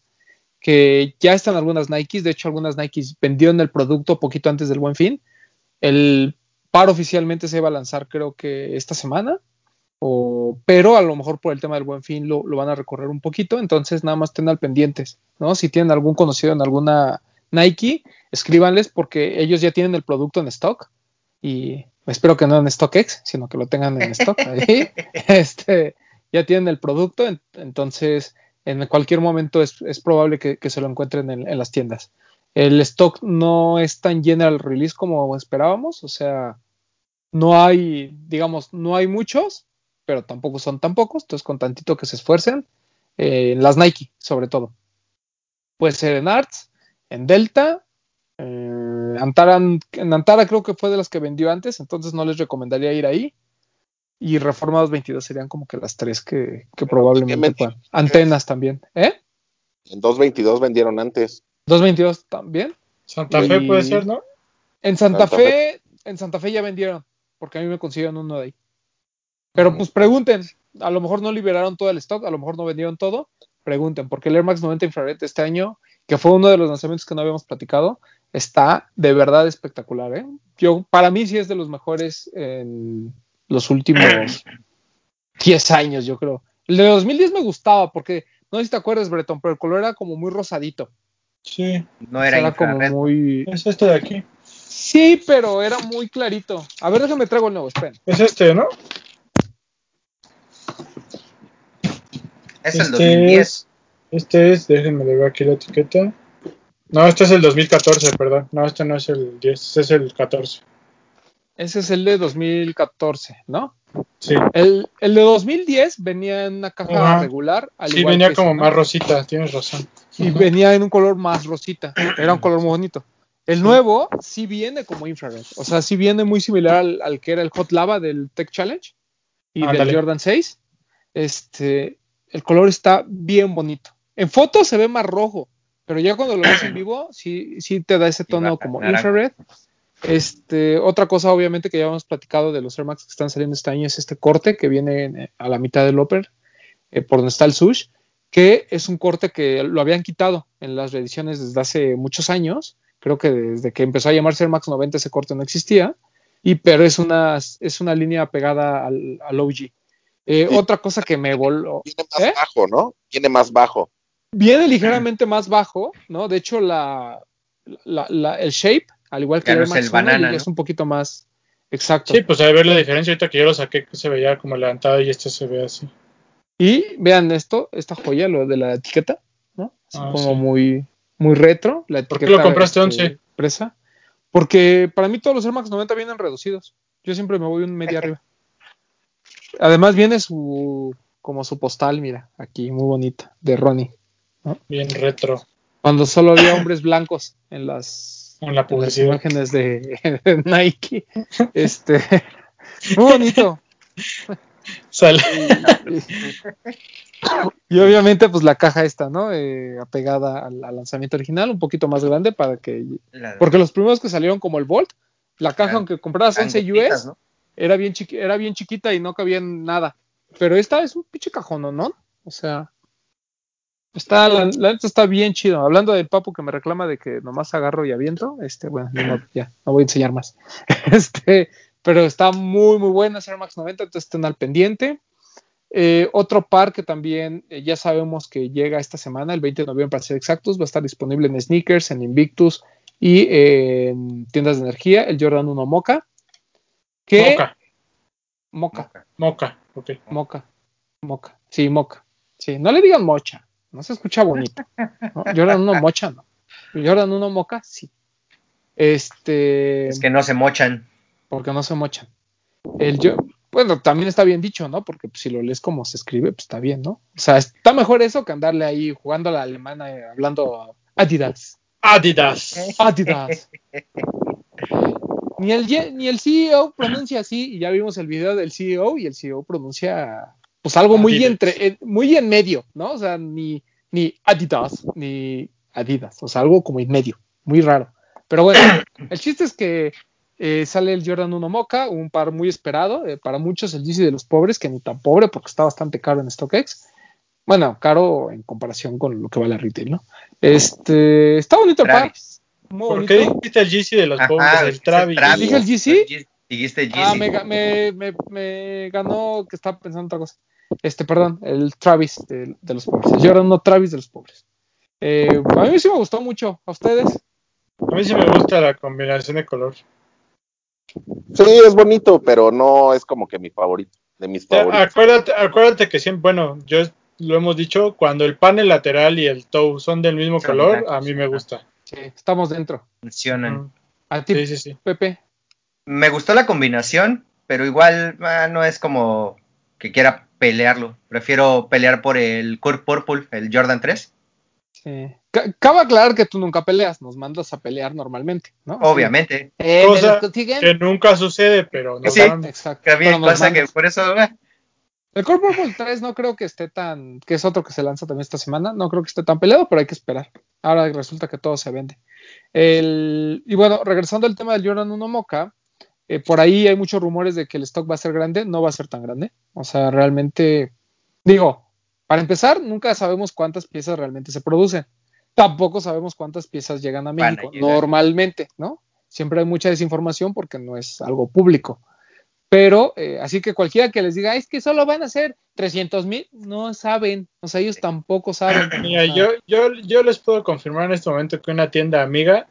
que ya están algunas Nikes. De hecho, algunas Nikes vendieron el producto poquito antes del buen fin. El par oficialmente se va a lanzar, creo que esta semana. O, pero a lo mejor por el tema del buen fin lo, lo van a recorrer un poquito, entonces nada más al pendientes, ¿no? Si tienen algún conocido en alguna Nike, escríbanles porque ellos ya tienen el producto en stock y espero que no en StockX, sino que lo tengan en stock [laughs] ahí. Este, ya tienen el producto, en- entonces en cualquier momento es, es probable que, que se lo encuentren en, en las tiendas. El stock no es tan general release como esperábamos, o sea, no hay, digamos, no hay muchos, pero tampoco son tan pocos, entonces con tantito que se esfuercen, eh, en las Nike sobre todo. Puede ser en Arts, en Delta, eh, Antara, en Antara creo que fue de las que vendió antes, entonces no les recomendaría ir ahí. Y Reformados 22 serían como que las tres que, que probablemente. Antenas también, ¿eh? En 222 vendieron antes. 222 también. Santa Y- Fe puede ser, ¿no? En Santa, Santa Fe, en Santa Fe ya vendieron, porque a mí me consiguieron uno de ahí. Pero pues pregunten, a lo mejor no liberaron todo el stock, a lo mejor no vendieron todo, pregunten, porque el Air Max 90 Infrared este año, que fue uno de los lanzamientos que no habíamos platicado, está de verdad espectacular, ¿eh? Yo, para mí sí es de los mejores en los últimos [clears throat] 10 años, yo creo. El de 2010 me gustaba, porque, no sé si te acuerdas, Breton, pero el color era como muy rosadito. Sí. No O sea, era era como muy... Es este de aquí. Sí, pero era muy clarito. A ver, déjame traigo el nuevo, esperen. Es este, ¿no? Es el este 2010. es. Este es, déjenme le veo aquí la etiqueta. No, este es el 2014, perdón. No, este no es el 10, este es el 14. Ese es el de 2014, ¿no? Sí, El, el de 2010 venía en una caja Ajá. regular. Al sí igual venía que como ese, ¿no? más rosita, tienes razón. Y venía en un color más rosita. Era un color muy bonito. El nuevo sí viene como infrared. O sea, sí viene muy similar al, al que era el Hot Lava del Tech Challenge. y del Jordan 6. Este, el color está bien bonito. En fotos se ve más rojo, pero ya cuando lo ves en vivo, sí, sí te da ese tono baja, como naranja. infrared. Este, otra cosa, obviamente, que ya hemos platicado de los Air Max que están saliendo este año es este corte que viene en- a la mitad del upper, eh, por donde está el sush, que es un corte que lo habían quitado en las reediciones desde hace muchos años. Creo que desde que empezó a llamarse Air Max 90 ese corte no existía, y pero es una, es una línea pegada al, al OG. Eh, Sí. Otra cosa que me voló. Viene más ¿Eh? bajo, ¿no? Viene más bajo. Viene ligeramente más bajo, ¿no? De hecho, la, la- la- el shape, al igual que el Max el 1, banana, ya ¿no? es un poquito más exacto. Sí, pues a ver la diferencia ahorita que yo lo saqué que se veía como levantado y este se ve así. Y vean esto, esta joya, lo de la etiqueta, ¿no? Así Ah, como sí. muy, muy retro. La ¿Por qué etiqueta, lo compraste este, 11? Presa. Porque para mí todos los Air Max 90 vienen reducidos. Yo siempre me voy un media [laughs] arriba. Además viene su como su postal, mira, aquí, muy bonita, de Ronnie. Bien retro. Cuando solo había hombres blancos en las, En la en las imágenes de, de Nike. Este, muy bonito. Sale. Y, obviamente, pues la caja esta, ¿no? Eh, apegada al, al lanzamiento original, un poquito más grande para que. Porque los primeros que salieron como el Volt, la caja, aunque compraras 11 angostitas, US, ¿no? era, bien chiqui- era bien chiquita y no cabía en nada. Pero esta es un pinche cajón, ¿no? O sea. Está, la, la neta está bien chido. Hablando del papu que me reclama de que nomás agarro y aviento, este, bueno, ya, no voy a enseñar más. [laughs] Este, pero está muy, muy buena Air Max 90, entonces estén al pendiente. Eh, otro par que también eh, ya sabemos que llega esta semana, el 20 de noviembre para ser exactos, va a estar disponible en Sneakers, en Invictus y eh, en tiendas de energía, el Jordan 1 Mocha. Que, Moca. Moca, Moca. Ok. Moca, Moca, sí, Moca. Sí, no le digan mocha, no se escucha bonito. ¿no? Jordan 1 Mocha, no. Jordan 1 Moca, sí. Este. Es que no se mochan. porque no se mochan. El yo, bueno, también está bien dicho, ¿no? Porque pues, si lo lees como se escribe, pues está bien, ¿no? O sea, está mejor eso que andarle ahí jugando a la alemana, eh, hablando Adidas. Adidas. [laughs] Adidas. Ni el, ni el CEO pronuncia así, y ya vimos el video del CEO, y el CEO pronuncia pues algo muy Adidas. entre, eh, muy en medio, ¿no? O sea, ni, ni Adidas, ni Adidas, o sea, algo como en medio, muy raro. Pero bueno, [coughs] el chiste es que eh, sale el Jordan 1 Mocha, un par muy esperado, eh, para muchos el Yeezy de los pobres, que ni tan pobre porque está bastante caro en StockX. Bueno, caro en comparación con lo que vale retail, ¿no? Este, está bonito el par, muy ¿Por bonito. qué dijiste el GC de los Ajá, pobres? El Travis. Travis. ¿Dije el GC? Dijiste el Ah, GC. me, ga- me, me, me ganó que estaba pensando otra cosa. Este, perdón, el Travis de, de los pobres. Jordan no Travis de los pobres. Eh, a mí sí me gustó mucho. ¿A ustedes? A mí sí me gusta la combinación de color. Sí, es bonito, pero no es como que mi favorito, de mis Ya, favoritos. acuérdate, acuérdate que siempre, bueno, yo lo hemos dicho, cuando el panel lateral y el toe son del mismo Son color, blancos, a mí me gusta. Sí, estamos dentro. Funcionan. A ti, Sí, sí, sí. Pepe. Me gustó la combinación, pero igual ah, no es como que quiera pelearlo. Prefiero pelear por el Kurt Purple, el Jordan 3. Sí. Ca- Cabe aclarar que tú nunca peleas, nos mandas a pelear normalmente, ¿no? Obviamente. Eh. Que nunca sucede, pero no Sí. Exacto. Nos cosa que por eso. ah, El Core Purple 3 no creo que esté tan, que es otro que se lanza también esta semana, no creo que esté tan peleado, pero hay que esperar. Ahora resulta que todo se vende. El, y bueno, regresando al tema del Jordan 1 Mocha, eh, por ahí hay muchos rumores de que el stock va a ser grande, no va a ser tan grande. O sea, realmente, digo, para empezar, nunca sabemos cuántas piezas realmente se producen. Tampoco sabemos cuántas piezas llegan a México, llegar. normalmente, ¿no? Siempre hay mucha desinformación porque no es algo público. Pero, eh, así que cualquiera que les diga, es que solo van a ser 300 mil, no saben, o sea, ellos tampoco saben. [laughs] Mira, yo, yo, yo les puedo confirmar en este momento que una tienda amiga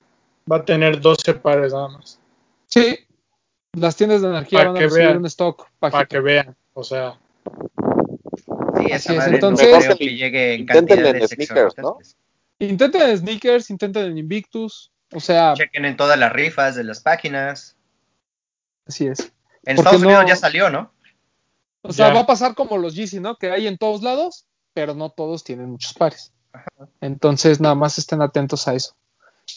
va a tener 12 pares nada más. Sí, las tiendas de energía Para van a que recibir vean. un stock Para que vean. O sea, Sí, Así es, entonces- no creo que llegue en Inténtenle en cantidades sneakers, ¿no? Intenten en sneakers, intenten en Invictus, o sea, Chequen en todas las rifas de las páginas. así es. En ¿Por qué Estados Unidos no? ya salió, ¿no? O sea, Ya. va a pasar como los Yeezy, ¿no? Que hay en todos lados, pero no todos tienen muchos pares. Entonces, nada más estén atentos a eso.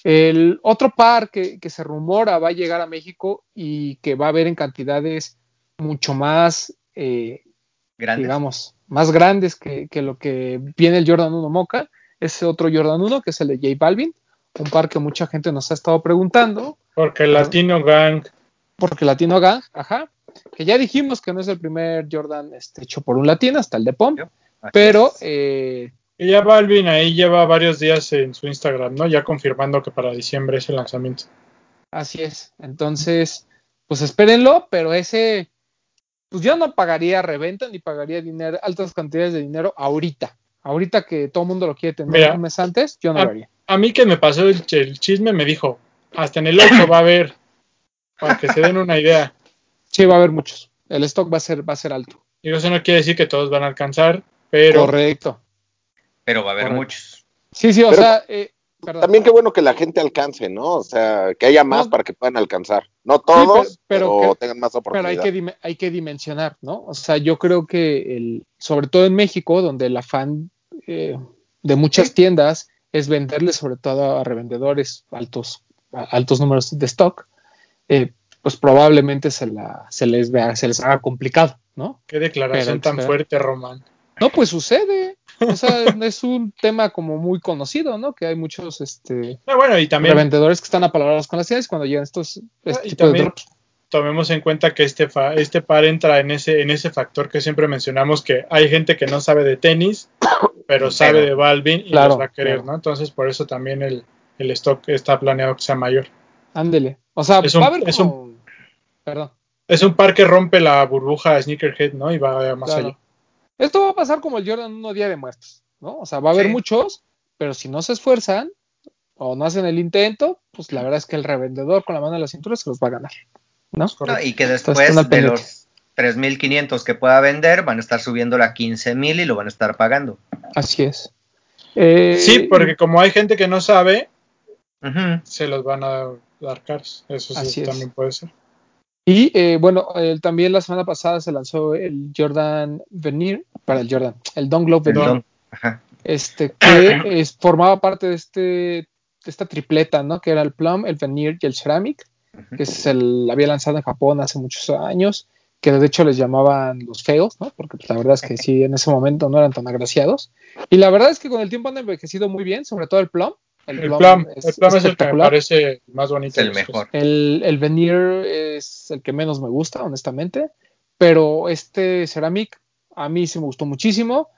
El otro par que, que se rumora va a llegar a México y que va a haber en cantidades mucho más eh, Grandes. digamos, más grandes que, que lo que viene el Jordan 1 Mocha, es otro Jordan 1, que es el de J Balvin, un par que mucha gente nos ha estado preguntando, Porque el Latino Gang, porque Latino Gang, ajá, que ya dijimos que no es el primer Jordan este, hecho por un latino, hasta el de Pom, Así pero eh, ya Balvin ahí lleva varios días en su Instagram, ¿no? Ya confirmando que para diciembre es el lanzamiento. así es. Entonces, pues espérenlo, pero ese, pues yo no pagaría reventa ni pagaría dinero, altas cantidades de dinero ahorita. Ahorita que todo el mundo lo quiere tener Mira. un mes antes, yo no lo haría. A mí que me pasó el, ch- el chisme me dijo, hasta en el 8 va a haber, para que se den una idea. Sí, va a haber muchos. El stock va a ser, va a ser alto. Digo, eso no quiere decir que todos van a alcanzar, pero Correcto. Pero va a haber Correcto. muchos. Sí, sí, o Pero sea, eh. También qué bueno que la gente alcance, ¿no? O sea, que haya más No. para que puedan alcanzar. No todos, pero- pero, pero que- tengan más pero oportunidad. hay que, hay que dimensionar, ¿no? O sea, yo creo que, el, sobre todo en México, donde el afán eh, de muchas tiendas es venderle sobre todo a revendedores altos, a- altos números de stock, eh, pues probablemente se, la, se, les vea, se les haga complicado, ¿no? qué declaración Pero, tan pero- fuerte, Román. No, pues sucede. O sea, es un tema como muy conocido, ¿no? Que hay muchos este, Ah, bueno, y también revendedores que están apalabrados con las tiendas cuando llegan estos este y tipo de drops. tomemos en cuenta que este, fa- este par entra en ese, en ese factor que siempre mencionamos, que hay gente que no sabe de tenis, [coughs] pero sabe de Balvin y Claro, los va a querer, claro. ¿no? Entonces, por eso también el, el stock está planeado que sea mayor. Ándele. O sea, Es va un- a haber es como... Perdón. Es un par que rompe la burbuja Sneakerhead, ¿no? Y va más Claro. allá. Esto va a pasar como el Jordan 1 Día de Muertos, ¿no? O sea, va a haber Sí. muchos, pero si no se esfuerzan o no hacen el intento, pues la verdad es que el revendedor con la mano en la cintura se los va a ganar, ¿no? No, y que Entonces, después al de los 3.500 que pueda vender, van a estar subiéndolo a 15.000 y lo van a estar pagando. Así es. Eh, Sí, porque como hay gente que no sabe, se los van a dar caros. Eso sí Así es. también puede ser. Y eh, bueno, eh, también la semana pasada se lanzó el Jordan Veneer, para el Jordan, el Don Globe Veneer. Ajá. este, que [coughs] es, formaba parte de, este, de esta tripleta, ¿no? Que era el Plum, el Veneer y el Ceramic, que se había lanzado en Japón hace muchos años, que de hecho les llamaban los feos, ¿no? Porque pues, la verdad es que sí, en ese momento no eran tan agraciados. Y la verdad es que con el tiempo han envejecido muy bien, sobre todo el Plum. El Plum, el Plum es el que me parece más bonito. Es el mejor. El, el Veneer es el que menos me gusta, honestamente. Pero este Ceramic a mí sí me gustó muchísimo.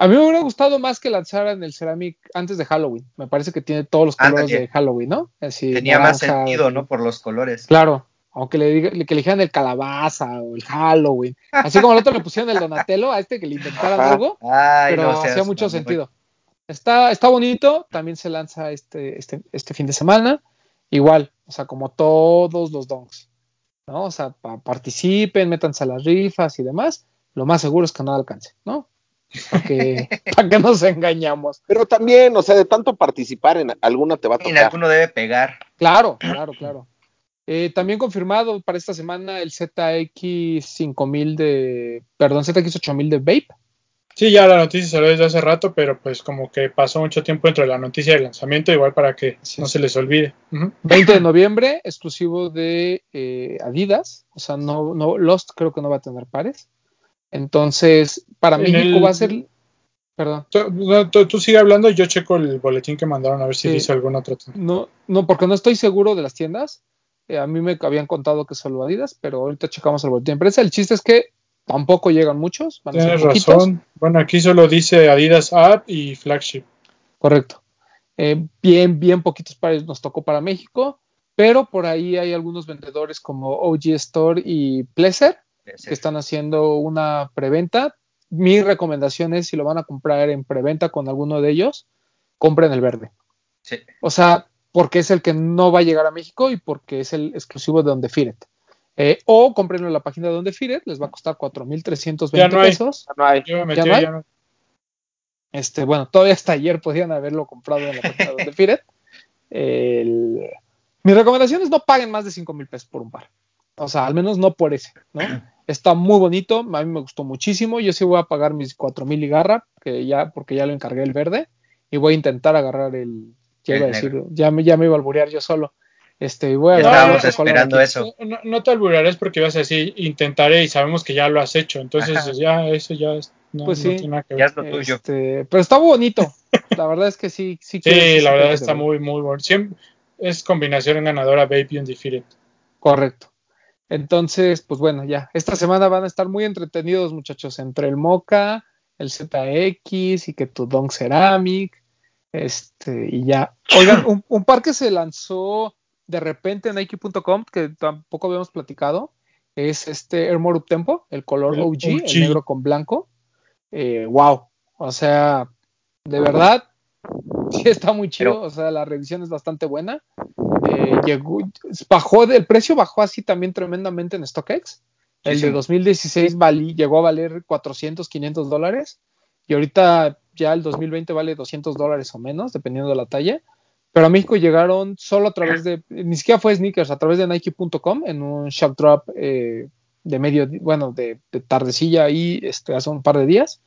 A mí me hubiera gustado más que lanzaran el Ceramic antes de Halloween. Me parece que tiene todos los colores de Halloween, ¿no? Así, Tenía más sentido, ¿no? Por los colores. Claro, aunque le, diga, que le dijeran el calabaza o el Halloween. Así como el otro le pusieron el Donatello a este que le inventaran algo, Ay, pero no hacía mucho sentido. Está, está bonito, también se lanza este, este, este fin de semana. Igual, o sea, como todos los donks, ¿no? O sea, pa- participen, métanse a las rifas y demás. Lo más seguro es que no alcance, ¿no? Para que, [laughs] nos engañamos. Pero también, o sea, de tanto participar en alguna te va a Y en tocar. alguno debe pegar. Claro, claro, claro. Eh, también confirmado para esta semana el ZX5000 de, perdón, ZX8000 de Vape. Sí, ya la noticia salió desde hace rato, pero pues como que pasó mucho tiempo entre la noticia y el lanzamiento, igual para que Sí. no se les olvide. Ujú. 20 de noviembre, exclusivo de eh, Adidas. O sea, no, no, Lost creo que no va a tener pares. Entonces, para En México el- va a ser. Perdón. Tú, no, tú- tú sigue hablando y yo checo el boletín que mandaron a ver si Sí. dice alguna otra. No, no, porque no estoy seguro de las tiendas. Eh, a mí me habían contado que solo Adidas, pero ahorita checamos el boletín de prensa. El chiste es que tampoco llegan muchos. Van a ser Tienes razón. Bueno, aquí solo dice Adidas App y Flagship. Correcto. Eh, bien, bien poquitos pares nos tocó para México, pero por ahí hay algunos vendedores como OG Store y Pleasure que están haciendo una preventa. Mi recomendación es, si lo van a comprar en preventa con alguno de ellos, compren el verde. Sí. O sea, porque es el que no va a llegar a México y porque es el exclusivo de Donde Firet. Eh, o comprenlo en la página de Donde Firet, les va a costar 4.320 Ya no hay. pesos. No hay. Yo me metí, ¿Ya no hay? ya no- Este, bueno, todavía hasta ayer podían haberlo comprado en la página de Firet. El- Mi recomendación es no paguen más de 5 mil pesos por un par. O sea, al menos no por ese, ¿no? Está muy bonito, a mí me gustó muchísimo. Yo sí voy a pagar mis 4 mil y garra, que ya, porque ya lo encargué el verde, y voy a intentar agarrar el, ya El iba a decir, ya me, ya me iba a alburear yo solo, Este, y voy a Ya agarrar estábamos esperando aquí. eso. No, no te alburarás porque ibas a decir intentaré y sabemos que ya lo has hecho. Entonces Ajá. ya eso ya es- no, Pues no sí. tiene nada que Ya ver. es lo tuyo. Este, pero está bonito. La verdad es que sí, sí. [laughs] quiero- Sí, la verdad está muy, muy bueno. Siempre es combinación ganadora Baby Undefeated. Correcto. Entonces, pues bueno, ya. Esta semana van a estar muy entretenidos, muchachos, entre el Mocha, el ZX y que tu Don Ceramic. Este, y ya. Oigan, [clears throat] un, un par que se lanzó de repente en Nike.com, que tampoco habíamos platicado, es este Airmore Up Tempo, el color El OG, el negro con blanco. Eh, wow. O sea, de verdad, [laughs] sí está muy chido. Pero- o sea, la revisión es bastante buena. Eh, llegó, bajó, el precio bajó así también tremendamente en StockX. El de Muchísimo. 2016 valí- llegó a valer 400, 500 dólares. Y ahorita ya el 2020 vale 200 dólares o menos, dependiendo de la talla. Pero a México llegaron solo a través de, ni siquiera fue sneakers, a través de Nike.com en un shock drop eh, de medio, bueno, de, de tardecilla ahí este, hace un par de días.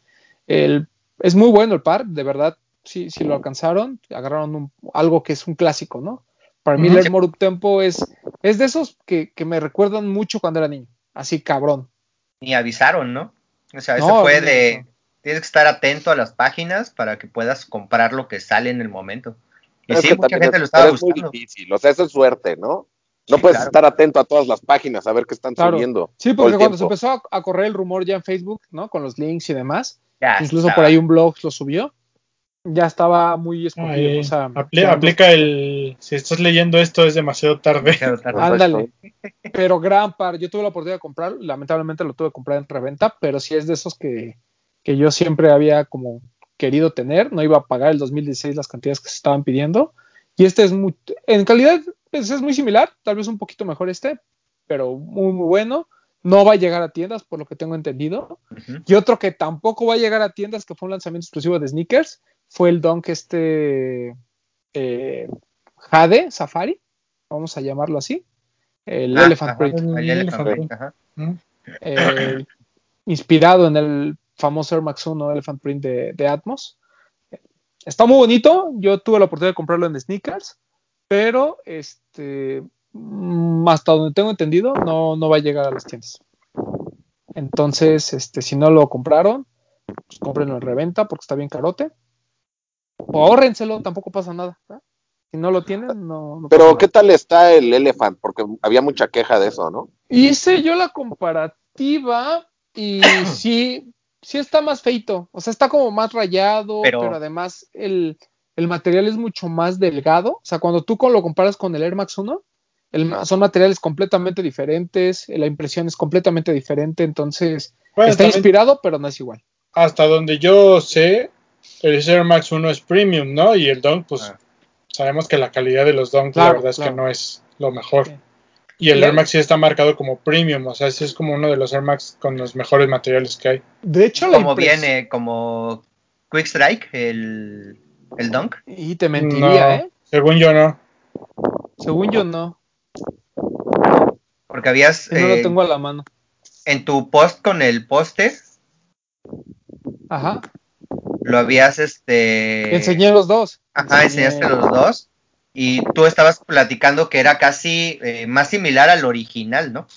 El, es muy bueno el par, de verdad, si, si lo alcanzaron, agarraron un- algo que es un clásico, ¿no? Para mí el Airmore Up Tempo es, es de esos que, que me recuerdan mucho cuando era niño, así cabrón. Ni avisaron, ¿no? O sea, eso No, fue no, de. no. Tienes que estar atento a las páginas para que puedas comprar lo que sale en el momento. Y Es sí, que mucha también gente es- lo estaba pero es muy buscando. difícil, o sea, eso es suerte, ¿no? No Sí, puedes claro. estar atento a todas las páginas a ver qué están Claro. subiendo. Sí, porque cuando se empezó a, correr el rumor ya en Facebook, ¿no? Con los links y demás, Ya incluso estaba. por ahí un blog lo subió, ya estaba muy escogido. Ahí, o sea, aplica el. Si estás leyendo esto es demasiado tarde. Demasiado tarde. Ándale. Pero gran par, yo tuve la oportunidad de comprar, lamentablemente lo tuve que comprar en reventa, pero sí es de esos que, que yo siempre había como querido tener, no iba a pagar el 2016 las cantidades que se estaban pidiendo. Y este es muy, en calidad pues, es muy similar, tal vez un poquito mejor este, pero muy, muy bueno. No va a llegar a tiendas, por lo que tengo entendido. Y otro que tampoco va a llegar a tiendas, que fue un lanzamiento exclusivo de sneakers, fue el Dunk este eh, Jade Safari, vamos a llamarlo así. El Ah, Elephant ajá, Print. el El Elephant Elephant Print, ajá. ¿no? eh, inspirado en el famoso Air Max 1 Elephant Print de, de Atmos. Está muy bonito, yo tuve la oportunidad de comprarlo en sneakers, pero este, mm, hasta donde tengo entendido, no, no va a llegar a las tiendas. Entonces, este, si no lo compraron, pues cómprenlo en reventa porque está bien carote. O ahórrenselo, tampoco pasa nada. ¿verdad? Si no lo tienen, no, no Pero. ¿qué tal está el Elephant? Porque había mucha queja de eso, ¿no? Hice yo la comparativa y sí, sí está más feito. O sea, está como más rayado, pero, Pero- además el, el material es mucho más delgado. O sea, cuando tú con- lo comparas con el Air Max 1, el- son materiales completamente diferentes, la impresión es completamente diferente, entonces Bueno, está también, inspirado, pero no es igual. hasta donde yo sé, el Air Max 1 es premium, ¿no? Y el Dunk, pues Ah. sabemos que la calidad de los Claro, la verdad es claro. que no es lo mejor. Sí. Y el Y Air Max sí está marcado como premium, o sea, ese es como uno de los Air Max con los mejores materiales que hay. De hecho, la Como viene, como Quick Strike, el, el Dunk. Y te mentiría, No, ¿eh? Según yo no. Según yo no, Porque habías que no eh, lo tengo a la mano. en tu post con el poste, Ajá. lo habías este. Enseñé los dos. Ajá, Enseñé- enseñaste los dos. Y tú estabas platicando que era casi eh, más similar al original, ¿no?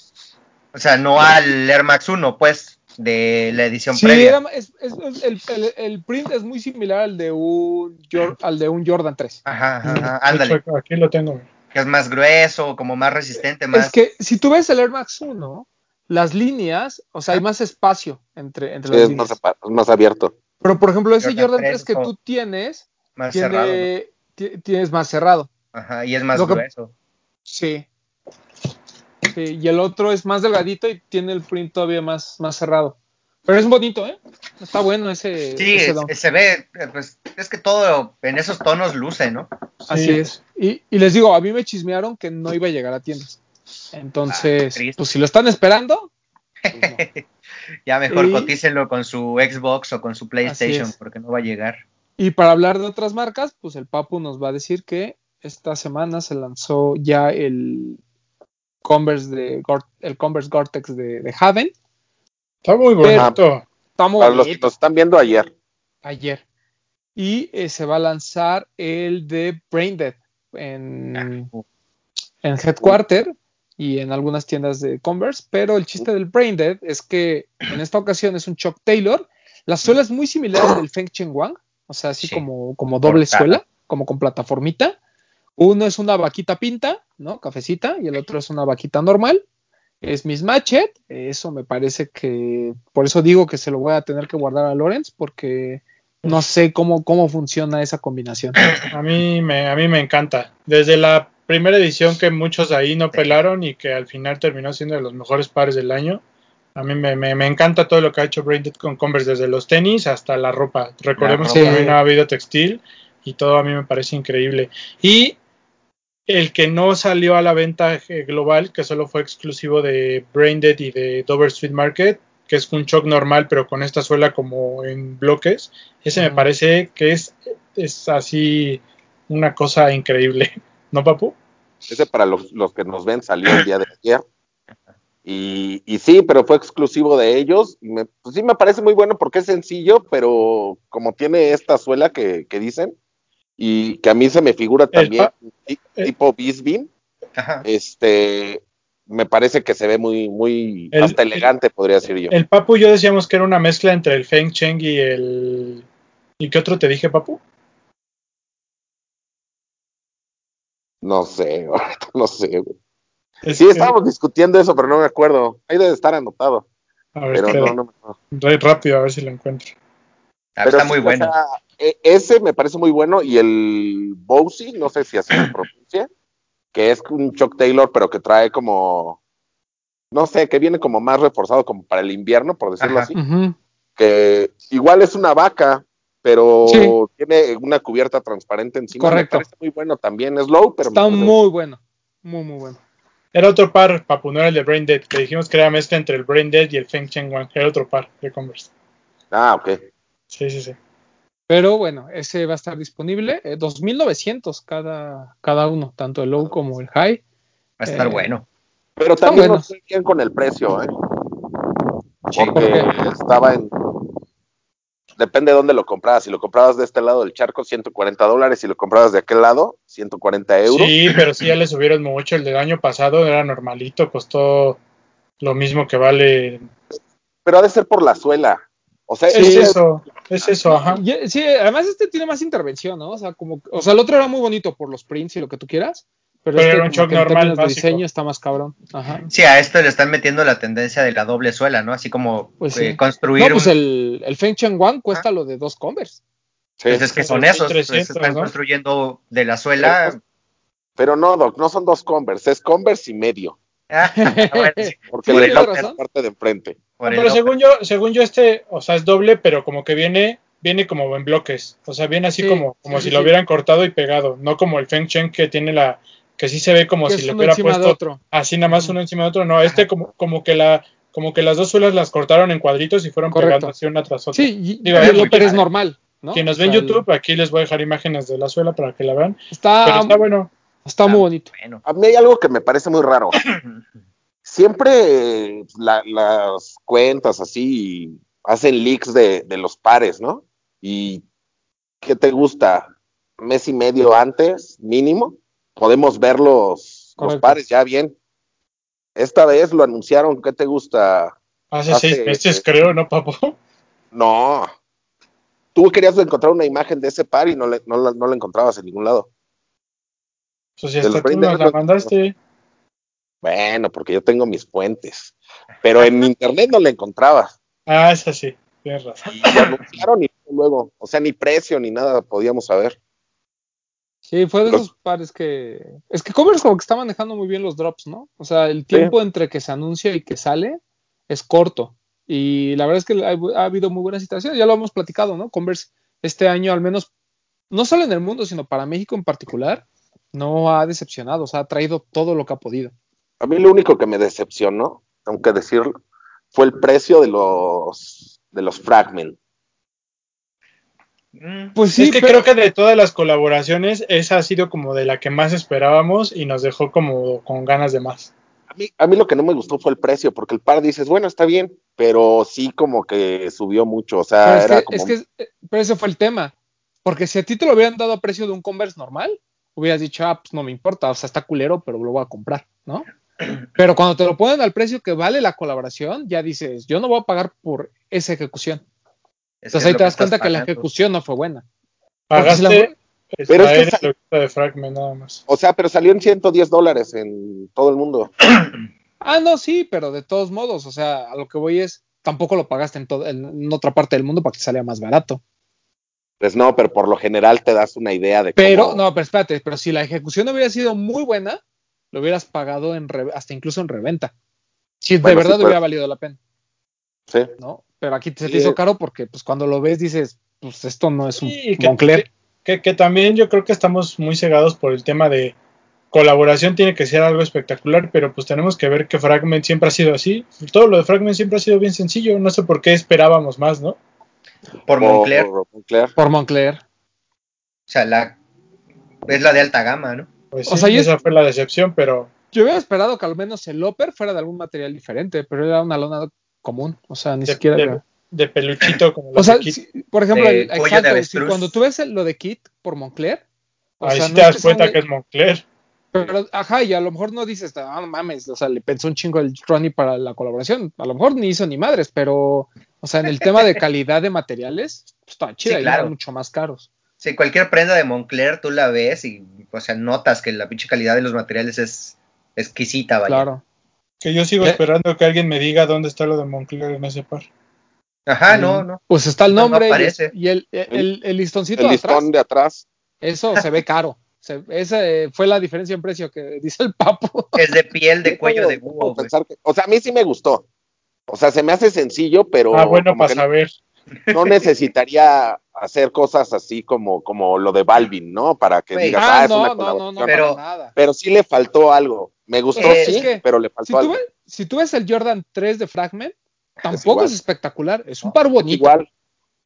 O sea, no al Air Max 1, pues, de la edición Sí, previa. era- es- es- es- el, el- el print es muy similar al de un, al de un Jordan 3. Ajá, ajá, ajá, De ándale. hecho, aquí lo tengo. Que es más grueso, como más resistente, más. Es que si tú ves el Air Max 1, las líneas, o sea, hay más espacio entre, entre Sí, las es líneas. más, más abierto. Pero por ejemplo, ese Jordan Jordan 3 3 que tú tienes, más cerrado. ¿no? Tiene, ti- tienes más cerrado. Ajá, y es más Lo que- grueso. Sí. Sí, Y el otro es más delgadito y tiene el print todavía más, más cerrado. Pero es bonito, ¿eh? Está bueno ese, Sí, ese es- dunk. se ve, pues, es que todo en esos tonos luce, ¿no? Así Sí. es. Y, y les digo, a mí me chismearon que no iba a llegar a tiendas. Entonces, Ah, pues si lo están esperando, pues no. [laughs] Ya mejor Y- cotícenlo con su Xbox o con su PlayStation, porque no va a llegar. Y para hablar de otras marcas, pues el Papu nos va a decir que esta semana se lanzó ya el Converse de el Converse Gore-Tex de, de Haven. Está muy bonito. Está muy Para los que nos están viendo ayer. ayer. Y eh, se va a lanzar el de Braindead en, en Headquarter y en algunas tiendas de Converse, pero el chiste del Brain Dead es que en esta ocasión es un Chuck Taylor. La suela es muy similar al del Feng Chen Wang, o sea, así Sí. como, como doble Cortada. suela, como con plataformita. Uno es una vaquita pinta, ¿no? Cafecita, y el otro es una vaquita normal. Es mismatched, eso me parece que, por eso digo que se lo voy a tener que guardar a Lorenz, porque no sé cómo, cómo funciona esa combinación. A mí me, a mí me encanta. Desde la primera edición que muchos ahí no pelaron y que al final terminó siendo de los mejores pares del año. A mí me, me- me encanta todo lo que ha hecho Braindead con Converse, desde los tenis hasta la ropa. Recordemos ropa. que también ha habido textil y todo a mí me parece increíble. Y el que no salió a la venta eh, global, que solo fue exclusivo de Braindead y de Dover Street Market, que es un shock normal, pero con esta suela como en bloques, ese me parece que es, es así una cosa increíble. [laughs] ¿No, papu? Ese para los, los que nos ven salió el día de ayer. Y, y sí, pero fue exclusivo de ellos. Y me, pues sí me parece muy bueno porque es sencillo, pero como tiene esta suela que, que dicen, y que a mí se me figura El también ti- eh. tipo Ajá. este, me parece que se ve muy, muy, El- hasta elegante, podría decir yo. El papu y yo decíamos que era una mezcla entre el Feng Cheng y el... ¿Y qué otro te dije, papu? No sé, [laughs] no sé. güey. Es Sí, que- estábamos discutiendo eso, pero no me acuerdo. Ahí debe estar anotado, A ver, pero no, no me acuerdo. re rápido, a ver si lo encuentro. Ah, Pero está sí, muy o bueno. sea, e- ese me parece muy bueno y el Bowsy, no sé si así se [clears throat] pronuncia, que es un Chuck Taylor, pero que trae como, no sé, que viene como más reforzado como para el invierno, por decirlo Ajá. así, que igual es una vaca, pero Sí. tiene una cubierta transparente encima. Correcto. Me parece muy bueno también, es low, pero Está muy bueno, muy, muy bueno. Era otro par, no era el de Brain Dead, que dijimos que era mezcla entre el Brain Dead y el Feng Cheng Wang. Era otro par de Converse. Ah, ok. Sí, sí, sí. Pero bueno, ese va a estar disponible. eh, 2.900 cada, cada uno, tanto el low como el high. Va a estar Eh, bueno. Pero también no estoy bien con el precio, ¿eh? Porque ¿Por estaba en. Depende de dónde lo comprabas. Si lo comprabas de este lado del charco, 140 dólares. Si lo comprabas de aquel lado, 140 euros. Sí, pero sí ya le subieron mucho. El del año pasado era normalito, costó lo mismo que vale. Pero ha de ser por la suela. O sea, Es ese- eso, es eso, ajá. Sí, además este tiene más intervención, ¿no? O sea, como, o sea, el otro era muy bonito por los prints y lo que tú quieras, pero, Pero este era un shock normal, básico. diseño está más cabrón. Ajá. Sí, a esto le están metiendo la tendencia de la doble suela, ¿no? Así como Pues eh, construir No, pues un... el, el Feng Cheng Wang cuesta lo de dos Converse. sí. Pues es que son Sí, esos, pues, 300, están ¿no? construyendo de la suela... Pero no, Doc, no son dos Converse. Es Converse y medio. Ah, [laughs] bueno, sí, Porque Sí, le tienes falta razón. la parte de enfrente. No, el pero según yo, según yo este, o sea, es doble, pero como que viene, viene como en bloques. O sea, viene así Sí, como, como sí, si sí, lo hubieran cortado y pegado. No como el Feng Chen que tiene la, que sí se ve como si le uno hubiera puesto otro. así nada más uno encima de otro. No, este como, como que la, como que las dos suelas las cortaron en cuadritos y fueron Correcto. pegando así una tras otra. Sí, y, Digo, es el muy upper es padre. normal, ¿no? Quien nos O ve en el- YouTube, aquí les voy a dejar imágenes de la suela para que la vean. Pero está, está bueno. está muy bonito. Bueno. A mí hay algo que me parece muy raro. [coughs] Siempre eh, la- las cuentas así hacen leaks de, de los pares, ¿no? Y ¿qué te gusta? Mes y medio antes, mínimo, podemos ver los, pares ya bien. Esta vez lo anunciaron, ¿qué te gusta? Hace, Hace- seis meses, creo, ¿no, papo? No. Tú querías encontrar una imagen de ese par y no, le- no, la, no la encontrabas en ningún lado. Pues si hasta tú nos la mandaste. Bueno, porque yo tengo mis fuentes. Pero en [laughs] internet no la encontrabas. Ah, esa sí, tienes razón. Y lo anunciaron y luego, o sea, ni precio ni nada podíamos saber. Sí, fue de Los- esos pares que. Es que Converse como que está manejando muy bien los drops, ¿no? O sea, el tiempo entre que se anuncia y que sale es corto. Y la verdad es que ha, ha habido muy buenas situaciones. Ya lo hemos platicado, ¿no? Converse este año, al menos, no solo en el mundo, sino para México en particular, no ha decepcionado. O sea, ha traído todo lo que ha podido. A mí lo único que me decepcionó, tengo que decirlo, fue el precio de los de los fragment. Mm, Pues sí, es que pero- creo que de todas las colaboraciones, esa ha sido como de la que más esperábamos y nos dejó como con ganas de más. A mí, a mí lo que no me gustó fue el precio, porque el par dices, bueno, está bien, pero sí como que subió mucho, o sea, Pero es era que, como... es que- pero ese fue el tema. Porque si a ti te lo hubieran dado a precio de un Converse normal, hubieras dicho, ah, pues no me importa, o sea, está culero, pero lo voy a comprar, ¿no? [clears throat] Pero cuando te lo ponen al precio que vale la colaboración, ya dices, yo no voy a pagar por esa ejecución. Es Entonces ahí te das cuenta que la ejecución no fue buena. La- Pagaste Pero es que extraer sa- el loguito de Fragment nada más. O sea, pero salió en 110 dólares en todo el mundo. [clears throat] Ah, no, sí, pero de todos modos, o sea, a lo que voy es, tampoco lo pagaste en, todo, en, en otra parte del mundo para que te salga más barato. Pues no, pero por lo general te das una idea de Pero, cómo- no, pero espérate, pero si la ejecución hubiera sido muy buena, lo hubieras pagado en re- hasta incluso en reventa. Si Bueno, de verdad sí, hubiera valido la pena, Sí. ¿no? Pero aquí se te Sí. hizo caro porque, pues, cuando lo ves dices, pues, esto no es un Sí, que, Moncler. que, que también yo creo que estamos muy cegados por el tema de colaboración tiene que ser algo espectacular, pero pues tenemos que ver que Fragment siempre ha sido así. Todo lo de Fragment siempre ha sido bien sencillo. No sé por qué esperábamos más, ¿no? Por Moncler, o por Moncler. Por Moncler. sea, la, es la de alta gama, ¿no? Pues O sea, esa fue la decepción, pero Yo hubiera esperado que al menos el Upper fuera de algún material diferente, pero era una lona común, o sea, ni de, siquiera de- peluchito como O los sea, de Kit. si- por ejemplo, De el- cuello de exacto, si cuando tú ves el- lo de Kit por Moncler, o Ahí sea, sí no te das cuenta que es Moncler. Pero, ajá, y a lo mejor no dices, ah, no mames, o sea, le pensó un chingo el Ronnie para la colaboración. A lo mejor ni hizo ni madres, pero, o sea, en el tema de [laughs] calidad de materiales, pues está chida, Sí, y claro. eran mucho más caros. Sí, cualquier prenda de Moncler tú la ves y, o sea, notas que la pinche calidad de los materiales es exquisita, vaya. Claro. Que yo sigo ¿Qué? esperando que alguien me diga dónde está lo de Moncler en ese par. Ajá, no, no. Pues está el No, no nombre y- el, el, el- el listoncito El de listón atrás, de atrás. eso se ve caro. Se- esa eh, fue la diferencia en precio que dice el papo. Es de piel de cuello de búho, güey. pensar que- o sea, a mí sí me gustó. O sea, se me hace sencillo, pero ah, bueno, para saber. no [laughs] necesitaría hacer cosas así como, como lo de Balvin, ¿no? Para que digas, Ah, ah, es no, una no, no, colaboración. no, Pero- para nada. Pero sí le faltó algo. Me gustó, Eh, sí, es que pero le Si faltó tú, algo. ves, si tú ves el Jordan 3 de Fragment, tampoco es, espectacular, es un par Es bonito. igual.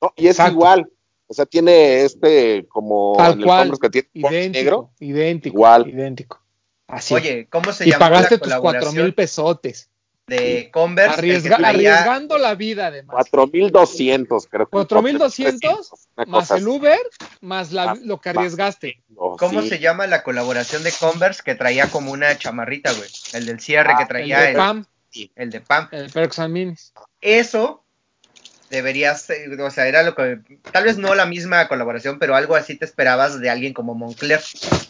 No, y es Exacto. igual. O sea, tiene este como Tal cual, que tiene idéntico, negro. idéntico, Igual. idéntico. Así. Oye, ¿cómo se y llama pagaste la tus cuatro mil colaboración pesotes. De Converse? Arriesga- traía- arriesgando la vida, además. 4200, creo que. 4,200 una Más el. Uber, más la- Más- lo que arriesgaste. Oh, ¿Cómo sí. se llama la colaboración de Converse que traía como una chamarrita, güey? El del cierre Ah, que El traía de el, Pam, el de Pam. el Perksan Minis. Eso debería ser, o sea, era lo que, tal vez no la misma colaboración, pero algo así te esperabas de alguien como Moncler,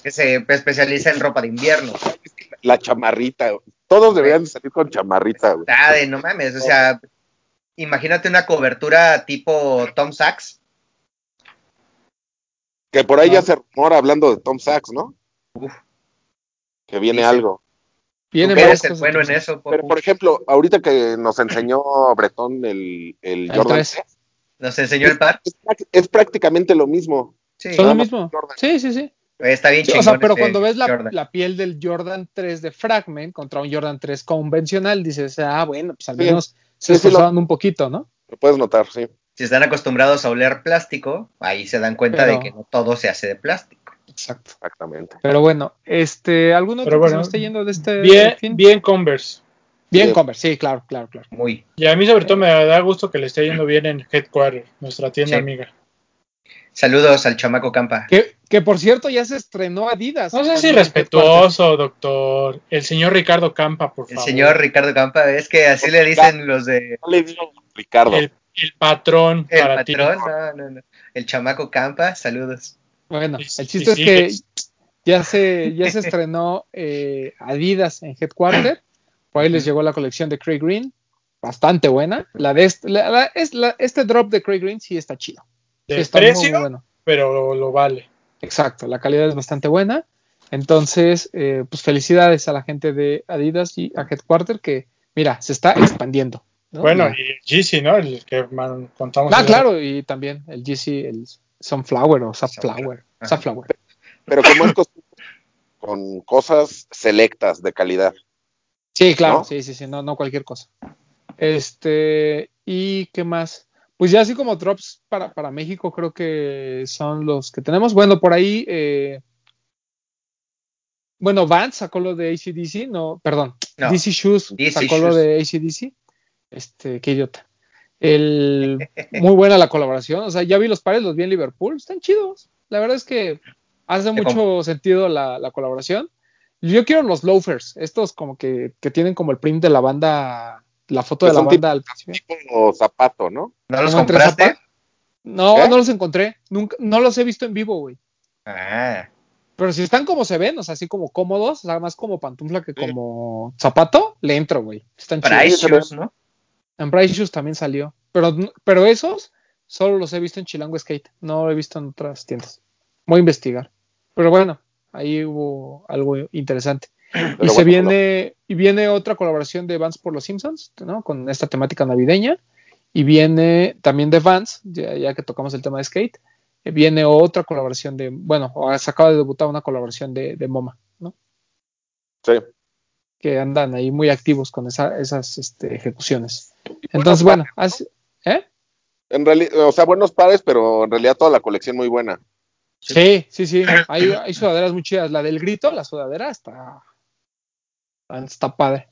que se especializa en ropa de invierno. La chamarrita. Todos deberían de salir con chamarrita, güey. De no mames, o sea, imagínate una cobertura tipo Tom Sachs. Que por ahí Ah. ya se rumora hablando de Tom Sachs, ¿no? Uf, Que viene algo. Viene eres el bueno en eso, Pero, Popu. por ejemplo, ahorita que nos enseñó Bretón el, el El Jordan 3. 3, Nos enseñó el par. es, práct- es prácticamente lo mismo. Sí, Son lo mismo. Sí, sí, sí. Está bien Sí, chingón. o sea, pero cuando ves la, piel del Jordan 3 de Fragment contra un Jordan 3 convencional, dices, ah, bueno, pues al Sí. menos se Sí, sí, lo- esforzaron un poquito, ¿no? Lo puedes notar, sí. Si están acostumbrados a oler plástico, ahí se dan cuenta Pero- de que no todo se hace de plástico. Exacto. Exactamente. Pero bueno, este, ¿algún otro Pero que se bueno, nos esté yendo de este Bien, fin? bien Converse. Bien Sí. Converse, sí, claro, claro, claro. Muy. Y a mí sobre todo me da gusto que le esté yendo bien en Headquarter, nuestra tienda Sí. amiga. Saludos al chamaco Campa. Que, que por cierto ya se estrenó Adidas. No seas También en irrespetuoso, doctor. El señor Ricardo Campa, por El favor. señor Ricardo Campa, es que así le dicen los de No le digo Ricardo. El, el patrón el para ti. patrón, no, no, no. El chamaco Campa, saludos. Bueno, el chiste es que ya se, ya se estrenó eh, Adidas en Headquarter. Por ahí les llegó la colección de Craig Green, bastante buena. La de este, la- la- es, la- este drop de Craig Green sí está chido. Sí está precio, muy bueno. pero lo, lo vale. Exacto, la calidad es bastante buena. Entonces, eh, pues felicidades a la gente de Adidas y a Headquarter que, mira, se está expandiendo. ¿no? Bueno, y GC, ¿no? El que man, contamos. Ah, claro, y también el GC, el Sunflower o Safflower. Ajá. Safflower. Pero como es costumbre, con cosas selectas de calidad. Sí, claro, ¿No? sí, sí, sí, no, no cualquier cosa. Este, ¿y qué más? Pues ya así como drops para, para México, creo que son los que tenemos. Bueno, por ahí, eh, bueno, Vance sacó lo de ACDC, no, perdón, No, DC Shoes DC sacó lo de ACDC. Este, qué idiota. El, muy buena la colaboración, o sea, ya vi los pares, los vi en Liverpool, están chidos. La verdad es que hace mucho sentido la, la colaboración. Yo quiero los loafers, estos como que, que tienen como el print de la banda, la foto de la banda al principio. Tipo zapato, ¿no? ¿No los compraste? zapatos. No, ¿Qué? no los encontré. Nunca, no los he visto en vivo, güey. Ah, Pero si están como se ven, o sea, así como cómodos, o sea, más como pantufla que como zapato, le entro, güey. Están. Price Shoes, ¿no? En Price Shoes también salió. Pero, pero esos solo los he visto en Chilango Skate. No lo he visto en otras tiendas. Voy a investigar. Pero bueno, ahí hubo algo interesante. Pero y se bueno, viene, y viene otra colaboración de Vans por los Simpsons, ¿no? Con esta temática navideña. Y viene también de Vans, ya, ya que tocamos el tema de skate, eh, viene otra colaboración de, bueno, se acaba de debutar una colaboración de, de MoMA, ¿no? Sí. Que andan ahí muy activos con esa- esas este, ejecuciones. Entonces, bueno, así- ¿eh? En realidad, o sea, buenos pares, pero en realidad toda la colección muy buena. Sí, sí, sí. Hay, hay sudaderas muy chidas. La del grito, la sudadera está, está padre.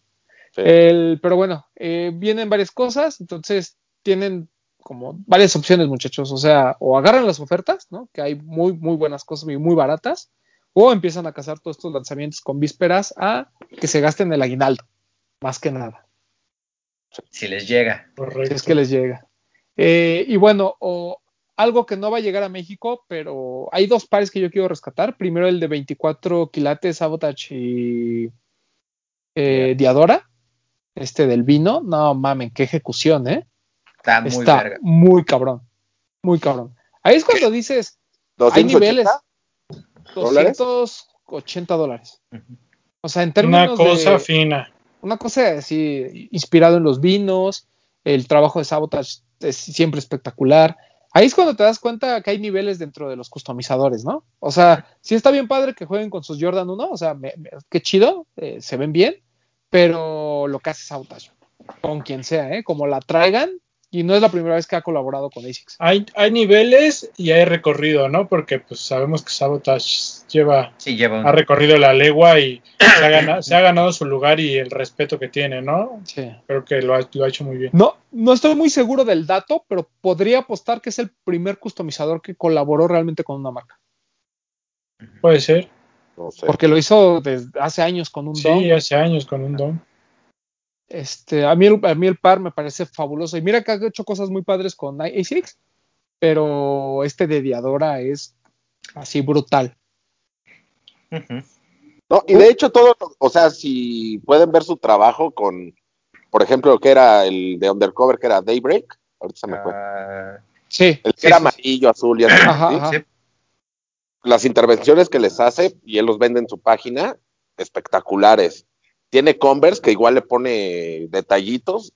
Sí. El, pero bueno, eh, vienen varias cosas, entonces tienen como varias opciones, muchachos. O sea, o agarran las ofertas, ¿no? Que hay muy, muy buenas cosas y muy baratas, o empiezan a cazar todos estos lanzamientos con vísperas a que se gasten el aguinaldo, más que nada, Si les llega. si es que les llega. Eh, y bueno, o algo que no va a llegar a México, pero hay dos pares que yo quiero rescatar. Primero el de 24 quilates, Sabotage y eh, Diadora, este del vino. No mamen, qué ejecución, ¿eh? Está muy Está verga. muy cabrón, muy cabrón. Ahí es cuando dices, hay 280, niveles. ¿Dólares? 280 dólares. O sea, en Una términos cosa de, fina. una cosa así, inspirado en los vinos, el trabajo de Sabotage es siempre espectacular. Ahí es cuando te das cuenta que hay niveles dentro de los customizadores, ¿no? O sea, sí está bien padre que jueguen con sus Jordan 1, o sea, me- me- qué chido, eh, se ven bien, pero lo que hace Sabotage, con quien sea, ¿eh? Como la traigan, y no es la primera vez que ha colaborado con ASICS. Hay, hay niveles y hay recorrido, ¿no? Porque pues sabemos que Sabotage lleva, Sí, lleva un... ha recorrido la legua y se ha, ganado, se ha ganado su lugar y el respeto que tiene, ¿no? Sí. Creo que lo ha, lo ha hecho muy bien. No, no estoy muy seguro del dato, pero podría apostar que es el primer customizador que colaboró realmente con una marca. Puede ser. No sé. Porque lo hizo desde hace años con un Dom. Sí, hace años con un don. Este, a mí, el, a mí el par me parece fabuloso. Y mira que ha hecho cosas muy padres con ASICS, pero este de Diadora es así brutal. Ujú. No, y de hecho todo, o sea, si pueden ver su trabajo con, por ejemplo, lo que era el de Undercover, que era Daybreak, ahorita se me fue. Ah, Sí, El que sí, era sí, sí. amarillo, azul y [clears throat] así. Ajá, ¿sí? ajá. Las intervenciones que les hace, y él los vende en su página, espectaculares. Tiene Converse que igual le pone detallitos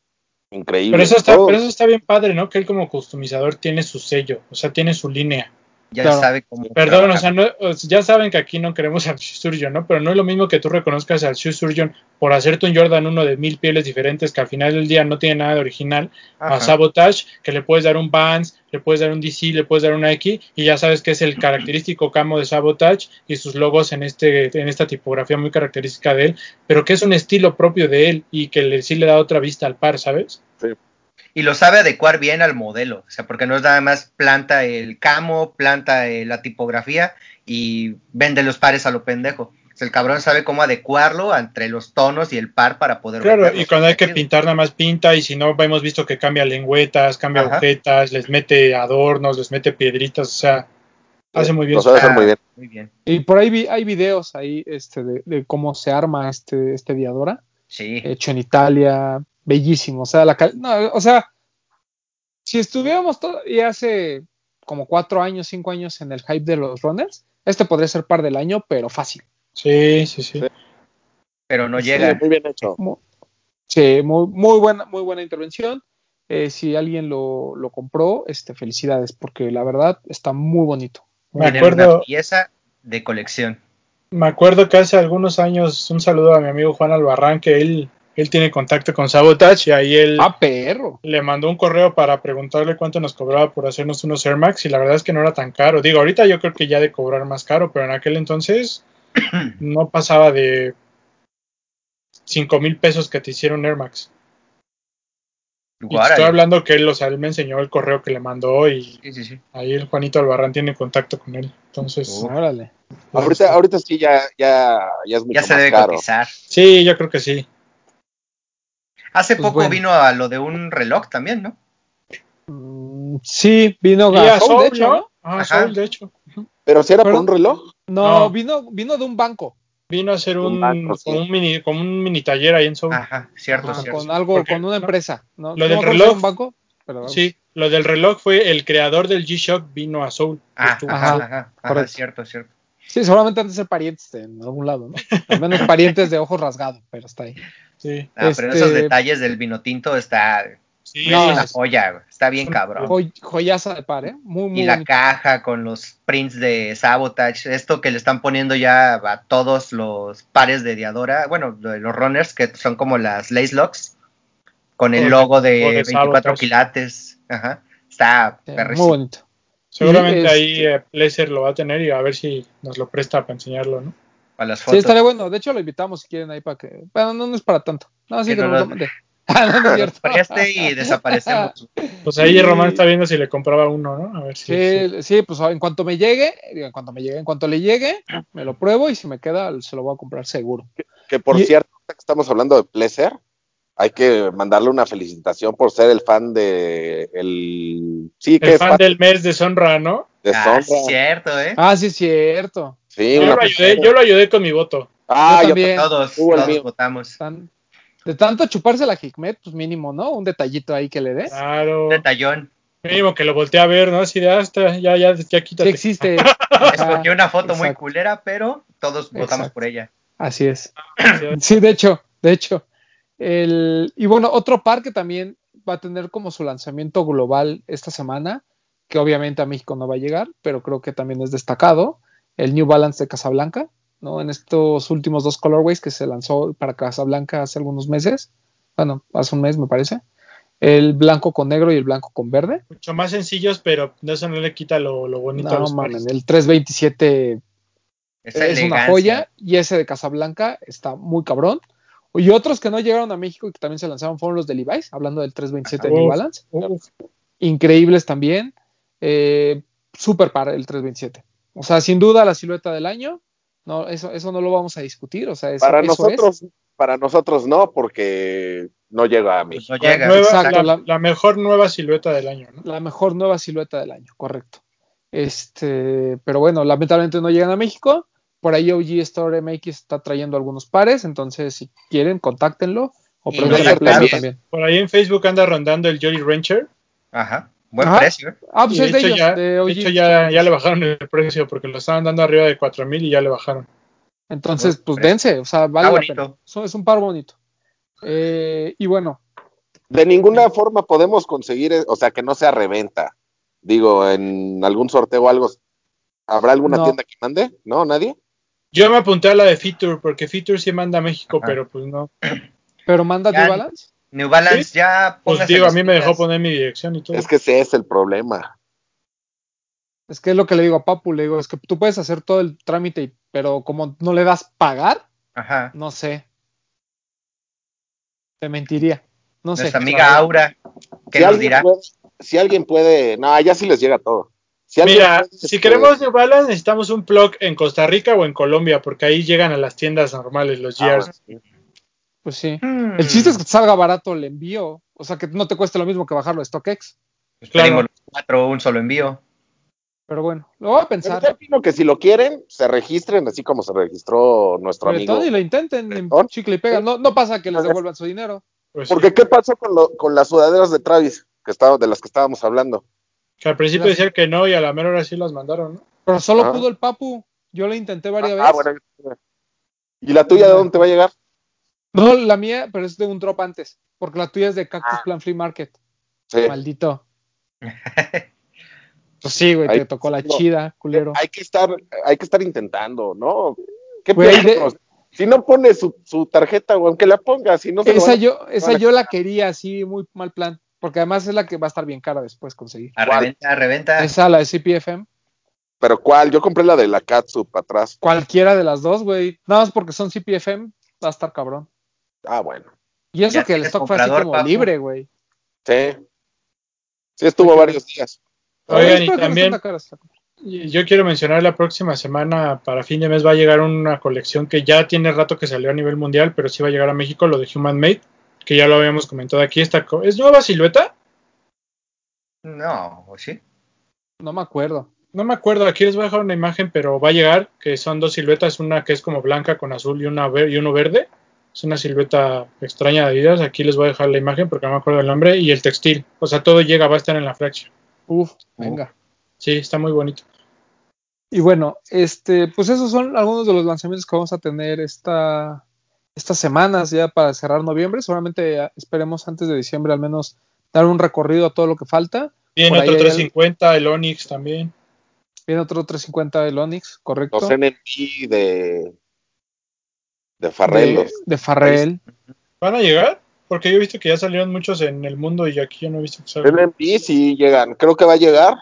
increíbles. Pero eso, está, pero eso está bien padre, ¿no? Que él como customizador tiene su sello, o sea, tiene su línea. Ya Claro. sabe cómo. Perdón, o sea, no- ya saben que aquí no queremos [laughs] al Surgeon, ¿no? Pero no es lo mismo que tú reconozcas al Shoe Surgeon por hacerte un Jordan 1 de mil pieles diferentes que al final del día no tiene nada de original, a. Sabotage, que le puedes dar un Vans, le puedes dar un DC, le puedes dar un Nike, y ya sabes que es el característico camo de Sabotage y sus logos en, este, en esta tipografía muy característica de él, pero que es un estilo propio de él y que le, sí le da otra vista al par, ¿sabes? Y lo sabe adecuar bien al modelo. O sea, porque no es nada más planta el camo, planta eh, la tipografía y vende los pares a lo pendejo. O sea, el cabrón sabe cómo adecuarlo entre los tonos y el par para poder Claro, y cuando hay que pintar nada más pinta y si no hemos visto que cambia lengüetas, cambia Ajá. agujetas, les mete adornos, les mete piedritas, o sea, hace muy bien. Lo sabe hacer muy bien. Muy bien. Y por ahí vi- hay videos ahí este, de, de cómo se arma este, este Diadora, Sí. hecho en Italia, bellísimo. O sea, la cal- no, o sea, si estuviéramos todavía hace como cuatro años, cinco años en el hype de los runners, este podría ser par del año, pero fácil. Sí, sí, sí. Pero no Sí, llega. muy bien hecho. Sí, muy, muy buena, muy buena intervención. Eh, si alguien lo, lo compró, este, felicidades, porque la verdad está muy bonito. Me acuerdo, una pieza de colección. me acuerdo que hace algunos años, un saludo a mi amigo Juan Albarrán, que él, él tiene contacto con Sabotage y ahí él Ah, perro. le mandó un correo para preguntarle cuánto nos cobraba por hacernos unos Air Max y la verdad es que no era tan caro. Digo, ahorita yo creo que ya de cobrar más caro, pero en aquel entonces [clears throat] no pasaba de 5 mil pesos que te hicieron Air Max. Y estoy hablando que él, o sea, él me enseñó el correo que le mandó y Sí, sí, sí. ahí el Juanito Albarrán tiene contacto con él. Entonces, Oh. Órale. Ahorita, ahorita sí ya, ya, ya es mucho Ya se más debe caro. cotizar. sí, yo creo que sí. Hace Pues poco bueno. vino a lo de un reloj también, ¿no? Mm, sí, vino a Soul, de hecho, ¿no? Ah, Ajá. Soul, de hecho. Pero si era Pero- por un reloj. No, No. vino, vino de un banco. Vino a hacer un, Un banco, sí. como un mini, como un mini taller ahí en Soul. Ajá, cierto, Ajá, cierto. con algo, Porque- con una empresa. No, Lo del reloj. un banco, pero Sí, lo del reloj fue el creador del G-Shock vino a Soul. Ah, ajá, Ajá, ajá, ajá, cierto, cierto. Sí, seguramente han de ser parientes en algún lado, ¿no? Al menos parientes de ojos rasgados, pero está ahí. Sí, Ah, pero Este- esos detalles del vino tinto está sí, No, es una joya, está bien cabrón. Joy- joyaza de par, ¿eh? Muy, muy Y la bonito. caja con los prints de Sabotage, esto que le están poniendo ya a todos los pares de Diadora, bueno, de los runners, que son como las Lace Locks, con el logo de, de 24 Sabotage. quilates. Ajá, está Sí, muy perrísimo. bonito. seguramente ahí este- eh, Placer lo va a tener y a ver si nos lo presta para enseñarlo, ¿no? Para las Sí, fotos. estaría bueno. De hecho, lo invitamos si quieren ahí para que. Bueno, no, no es para tanto. No, sí Que que no nos lo- lo mande. Ah, no, no es cierto. Preste y [laughs] desaparecemos. Pues ahí Sí. Román está viendo si le compraba uno, ¿no? A ver si. Sí, sí, pues en cuanto me llegue, en cuanto me llegue, en cuanto le llegue, me lo pruebo y si me queda, se lo voy a comprar seguro. Que por Y- cierto, ahorita que estamos hablando de Pleasure, hay que mandarle una felicitación por ser el fan de el sí que El es fan del mes de Sonra, ¿no? de Ah, Sonra. sí, cierto, ¿eh? Ah, sí, es cierto. Sí, Yo una lo, ayudé, yo lo ayudé con mi voto. Ah, Yo yo también. Todos, todos mío. votamos. Tan- de tanto chuparse la Hikmet, pues mínimo, ¿no? Un detallito ahí que le dé. Claro. Detallón. Mínimo que lo volteé a ver, ¿no? Así de hasta, ya, ya, ya Sí quítate. existe. [laughs] Ajá, Escogió una foto muy culera, pero todos votamos por ella. Así es. Sí, de hecho, de hecho. El, y bueno, otro par que también va a tener como su lanzamiento global esta semana, que obviamente a México no va a llegar, pero creo que también es destacado, el New Balance de Casablanca, ¿no? En estos últimos dos colorways que se lanzó para Casablanca hace algunos meses, bueno, hace un mes me parece, el blanco con negro y el blanco con verde. Mucho más sencillos, pero eso no le quita lo, lo bonito a No los mames, el 327 Esa es una joya y ese de Casablanca está muy cabrón. Y otros que no llegaron a México y que también se lanzaron fueron los de Levi's, hablando del 327 de New. Balance. Uf, Increíbles también. Eh, super para el 327. O sea, sin duda la silueta del año. No, eso, eso no lo vamos a discutir. O sea, eso, para eso nosotros, para nosotros no, porque no llega a México. No llega. nueva- exacto, la, la- la mejor nueva silueta del año, ¿no? la mejor nueva silueta del año, correcto. Este, pero bueno, lamentablemente no llegan a México. Por ahí OG Store MX está trayendo algunos pares, entonces si quieren, contáctenlo. O no a Placer también. también. Por ahí en Facebook anda rondando el Jolly Rancher. Ajá. Buen Ajá. precio. ¿eh? Ah, pues de es de hecho, ellos, ya, de de hecho ya, ya le bajaron el precio porque lo estaban dando arriba de 4000 y ya le bajaron. Entonces, Buen pues precio. dense, o sea, vale Está la bonito. pena. Es un par bonito. Eh, y bueno, De ninguna forma podemos conseguir, eh, o sea, que no sea reventa. Digo, en algún sorteo o algo, ¿habrá alguna No. tienda que mande? ¿No? ¿Nadie? Yo me apunté a la de Feature porque Feature sí manda a México, Ajá. pero pues no. pero manda Ya, New Balance. New Balance ¿Sí? ya Pues digo, a mí me dejó poner mi dirección y todo. Es que ese es el problema. Es que es lo que le digo a Papu, le digo, es que tú puedes hacer todo el trámite, pero como no le das pagar, Ajá. no sé. Te mentiría. No sé. Nuestra amiga Aura, ¿qué si nos alguien dirá? Puede, si alguien puede, no, ya sí les llega todo. Si Mira, puede, si este, queremos New Balance necesitamos un plug en Costa Rica o en Colombia porque ahí llegan a las tiendas normales los ah, GRs. Pues sí. Hmm. El chiste es que te salga barato el envío. O sea, que no te cueste lo mismo que bajarlo de StockX. Pues claro. los cuatro, un solo envío. Pero bueno, lo voy a Pero pensar. yo opino que si lo quieren, se registren así como se registró nuestro amigo. Bretón, y lo intenten en chicle y pega. No, no pasa que les devuelvan su dinero. Pues sí. Porque ¿qué pasó con, lo- con las sudaderas de Travis, que estaba, de las que estábamos hablando? Que al principio Las- decían que no y a la mera hora sí las mandaron, ¿no? Pero solo Ah. pudo el Papu. Yo lo intenté varias Ah, veces. bueno. ¿Y la tuya de dónde te va a llegar? No, la mía, pero es de un drop antes. Porque la tuya es de Cactus Ah. Plan Free Market. Sí. Maldito. [laughs] Pues sí, güey, te tocó la no. chida, culero. Hay que estar, hay que estar intentando, ¿no? ¿Qué Güey, de-? Si no pone su, su tarjeta, güey, aunque la ponga, si no se Esa a- yo, esa yo la quería así, muy mal plan. Porque además es la que va a estar bien cara después conseguir. A ¿Cuál? reventa, a reventa. Esa, la de CPFM. Pero ¿cuál? Yo compré la de la Catsup atrás. Cualquiera de las dos, güey. Nada más porque son CPFM, va a estar cabrón. Ah, bueno. Y eso Ya que el stock fue así como libre, güey. Sí. Sí, estuvo varios días. Oigan, y también yo quiero mencionar la próxima semana, para fin de mes, va a llegar una colección que ya tiene rato que salió a nivel mundial, pero sí va a llegar a México, lo de Human Made, que ya lo habíamos comentado aquí. Esta co- ¿Es nueva silueta? No, ¿o sí? No me acuerdo. No me acuerdo, aquí les voy a dejar una imagen, pero va a llegar, que son dos siluetas, una que es como blanca con azul y, una ver- y uno verde. Es una silueta extraña de Adidas, aquí les voy a dejar la imagen porque no me acuerdo el nombre, y el textil. O sea, todo llega, va a estar en la Fraction. Uf, venga. Sí, está muy bonito. Y bueno, este, pues esos son algunos de los lanzamientos que vamos a tener esta, estas semanas ya para cerrar noviembre. Seguramente eh, esperemos antes de diciembre al menos dar un recorrido a todo lo que falta. Viene Por otro hay 350, el Onix también. Viene otro 350 del Onix, correcto. Los NMP de, de Farrell. de, los- de Farrell. ¿Van a llegar? Porque yo he visto que ya salieron muchos en el mundo y aquí yo no he visto que salgan. NMP sí llegan. Creo que va a llegar.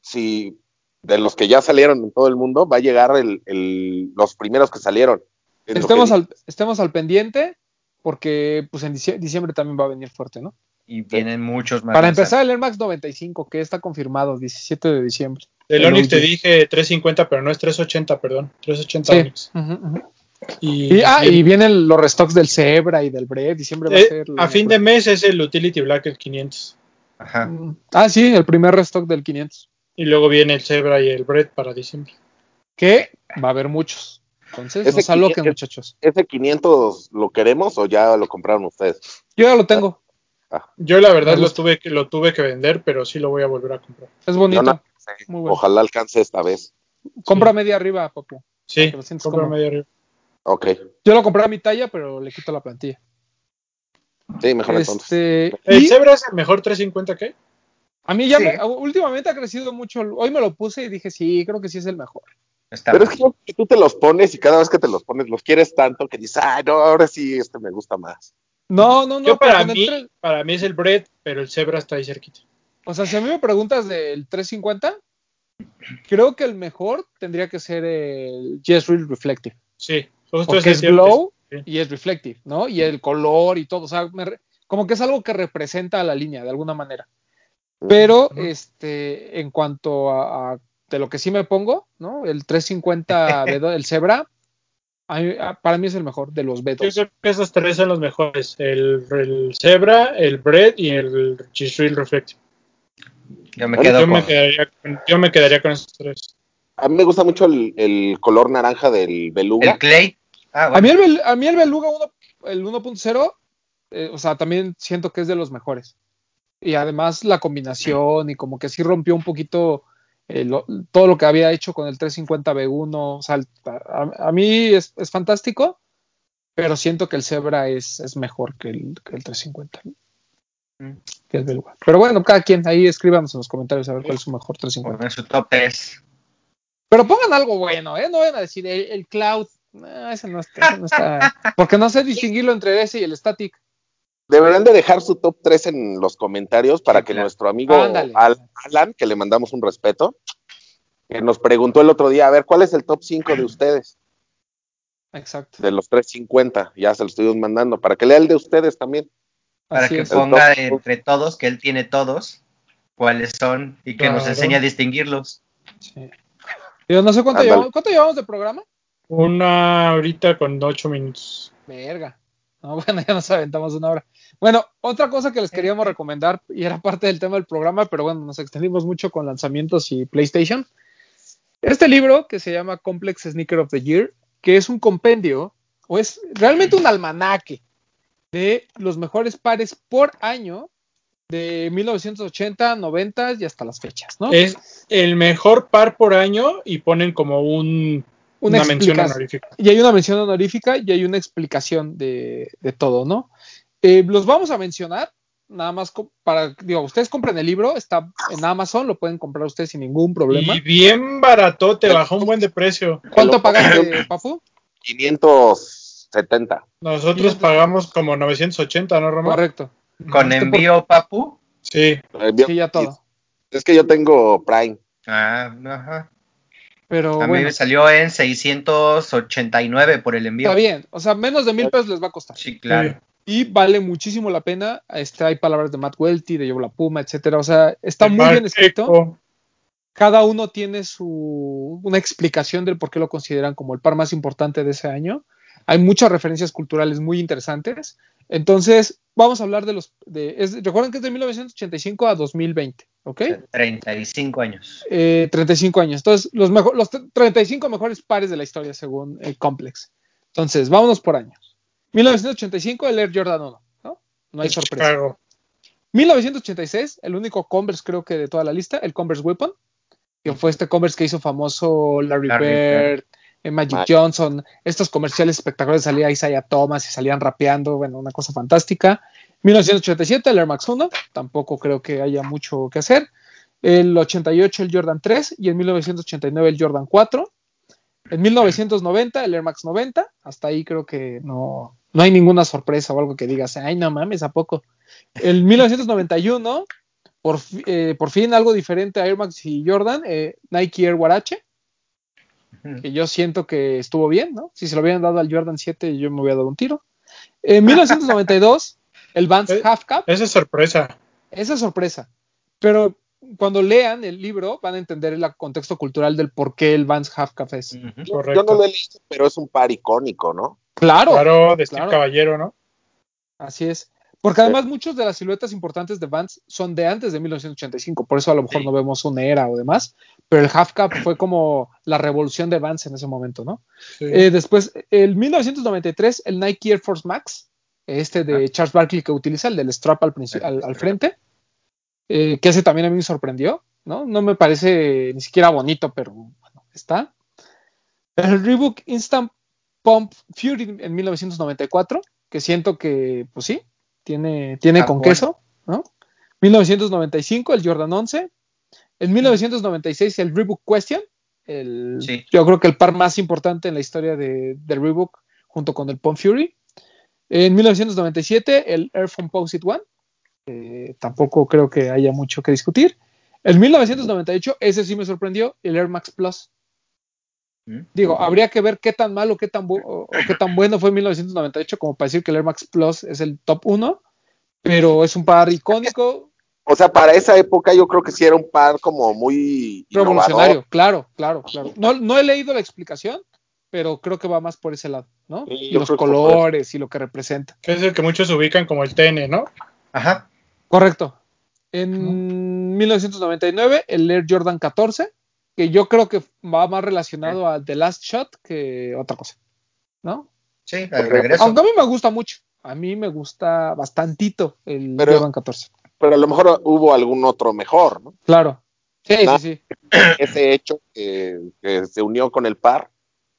Si de los que ya salieron en todo el mundo, va a llegar el, el- los primeros que salieron. Es Estemos que- al, estemos al pendiente porque pues en dicie- diciembre también va a venir fuerte, ¿no? Y vienen muchos más. Para empezar el Air Max 95 que está confirmado 17 de diciembre. Del el Onix te dije 350, pero no es 380, perdón. 380 Sí. Onix. Y, Y, ah, y vienen los restocks del Zebra y del Bread. Diciembre va a eh, ser. la a fin de mes es el Utility Black el 500. Ajá. Mm. Ah, sí, el primer restock del 500. Y luego viene el Zebra y el Bread para diciembre. Que va a haber muchos. Entonces, Ese no se aloquen, 500 muchachos. ¿Ese 500 lo queremos o ya lo compraron ustedes? Yo ya lo tengo. Yo la verdad lo tuve, que, lo tuve que vender, pero sí lo voy a volver a comprar. Es bonito. No. Muy bueno. Ojalá alcance esta vez. Compra media arriba, papu. Sí, compra medio arriba. Ok. Yo lo compré a mi talla, pero le quito la plantilla. Sí, mejor entonces. Este, ¿El y Zebra es el mejor 350 que? a mí ya Sí. me- últimamente ha crecido mucho. Hoy me lo puse y dije, sí, creo que sí es el mejor. Está Pero es que tú te los pones y cada vez que te los pones los quieres tanto que dices, ay, no, ahora sí, este me gusta más. No, no, no. Yo pero para el mí, para mí es el Bread, pero el Zebra está ahí cerquita. O sea, si a mí me preguntas del 350, creo que el mejor tendría que ser el Yes Real Reflective. Sí, Porque es glow sí. y es reflective, ¿no? Y el color y todo. O sea, me re- como que es algo que representa a la línea de alguna manera. Pero, este, en cuanto a, a de lo que sí me pongo, ¿no? El 350 B2, [laughs] el Zebra, a mí- a- para mí es el mejor de los Yo B2. creo que esos tres son los mejores: el, el Zebra, el Bread y el G-Real Reflective. Yo me quedo Yo con. me, quedaría, yo me quedaría con esos tres. A mí me gusta mucho el, el color naranja del beluga. El Clay. Ah, A mí el, a mí el Beluga 1, el 1.0, eh, o sea, también siento que es de los mejores. Y además la combinación y como que sí rompió un poquito eh, lo- todo lo que había hecho con el 350 B1. O sea, el- a, a mí es, es fantástico, pero siento que el Zebra es, es mejor que el, que el 350. Mm. Que el Beluga. Pero bueno, cada quien ahí escríbanos en los comentarios a ver cuál es su mejor 350. Bueno, en su top 3. Pero pongan algo bueno, ¿eh? No vayan a decir el, el Cloud. No, ese no está, ese no está. [laughs] Porque no sé distinguirlo entre ese y el Static. Deberían de dejar su top 3 en los comentarios para Sí, que claro. nuestro amigo Alan, que le mandamos un respeto, que nos preguntó el otro día, a ver, ¿cuál es el top 5 de ustedes? Exacto. De los 350, ya se lo estuvimos mandando, para que lea el de ustedes también. Para Así que es. ponga entre todos, que él tiene todos, cuáles son y que nos enseñe a distinguirlos. Sí. Yo no sé cuánto llevamos, ¿cuánto llevamos de programa. Una ahorita con ocho minutos. Verga. No, [laughs] bueno, ya nos aventamos una hora. Bueno, otra cosa que les queríamos recomendar, y era parte del tema del programa, pero bueno, nos extendimos mucho con lanzamientos y PlayStation. Este libro que se llama Complex Sneaker of the Year, que es un compendio, o es realmente un almanaque de los mejores pares por año de 1980, 90 y hasta las fechas, ¿no? Es el mejor par por año y ponen como un, Una una, mención honorífica. Y hay una mención honorífica y hay una explicación de, de todo, ¿no? Eh, los vamos a mencionar, nada más para, digo, ustedes compren el libro, está en Amazon, lo pueden comprar ustedes sin ningún problema. Y bien barato, te bajó un buen de precio. ¿Cuánto pagaste, Papu? 570. Nosotros pagamos como 980, ¿no, Román? Correcto. Con por- envío, papu. Sí. Sí, ya todo. Es que yo tengo Prime. Ah, ajá. Pero A mí bueno, me salió en 689 por el envío. está bien. O sea, menos de mil pesos les va a costar. Sí, claro. y vale muchísimo la pena. Este, hay palabras de Matt Welty, de Yola Puma, etcétera. O sea, está muy bien escrito. Cada uno tiene su una explicación del por qué lo consideran como el par más importante de ese año. Hay muchas referencias culturales muy interesantes. Entonces, vamos a hablar de los. De, recuerden que es de 1985 a 2020, ¿ok? 35 años. Eh, 35 años. Entonces, los, mejor, los 35 mejores pares de la historia según el Complex. Entonces, vámonos por años. 1985, el Air Jordan 1, ¿no? No hay sorpresa. 1986, el único Converse creo que de toda la lista, el Converse Weapon, que fue este Converse que hizo famoso Larry, Bird, eh, Magic Johnson, estos comerciales espectaculares salía Isaiah Thomas y salían rapeando, bueno, una cosa fantástica. 1987, el Air Max 1, tampoco creo que haya mucho que hacer. El 88, el Jordan 3 y en 1989 el Jordan 4. En 1990, el Air Max 90, hasta ahí creo que no, no hay ninguna sorpresa o algo que digas, ay, no mames, ¿a poco? El 1991, por, eh, por fin algo diferente a Air Max y Jordan, eh, Nike Air Warache, que yo siento que estuvo bien, ¿no? Si se lo hubieran dado al Jordan 7, yo me hubiera dado un tiro. En 1992, [laughs] el Vans Eh, Half Cap. Esa es sorpresa. Esa es sorpresa. Pero cuando lean el libro van a entender el contexto cultural del por qué el Vans Half Cap es. Yo, Correcto. yo no lo he leído, pero es un par icónico, ¿no? Claro, Claro, de Steve claro. Caballero, ¿no? así es. Porque además muchas de las siluetas importantes de Vans son de antes de 1985, por eso a lo mejor Sí. no vemos una era o demás, pero el Half Cap fue como la revolución de Vans en ese momento, ¿no? Sí. Eh, después, el 1993, el Nike Air Force Max, este de Charles Barkley que utiliza, el del strap al, al, al frente, eh, que ese también a mí me sorprendió, ¿no? No me parece ni siquiera bonito, pero bueno, está. El Reebok Instant Pump Fury en 1994, que siento que, pues sí, tiene, tiene con queso, ¿no? 1995, el Jordan 11. En 1996, el Reebok Question, el, Sí. yo creo que el par más importante en la historia de, de Reebok, junto con el Pump Fury. En 1997, el Air Composite One. eh, tampoco creo que haya mucho que discutir. En 1998, ese sí me sorprendió, el Air Max Plus. Digo, habría que ver qué tan malo qué tan o, o qué tan bueno fue en 1998 como para decir que el Air Max Plus es el top 1, pero es un par icónico, O sea, para esa época yo creo que sí era un par como muy revolucionario, innovador. claro, claro, claro. No, no he leído la explicación, pero creo que va más por ese lado, ¿no? Sí, y yo los colores y lo que representa. Que es el que muchos ubican como el TN, ¿no? Ajá. Correcto. En 1999, el Air Jordan 14, que yo creo que va más relacionado a The Last Shot que otra cosa, ¿no? Sí, al regreso. Aunque a mí me gusta mucho. A mí me gusta bastantito el Pero- Jordan 14. Pero a lo mejor hubo algún otro mejor, ¿no? Claro. Sí, sí, sí. [clears throat] Ese hecho que, que se unió con el par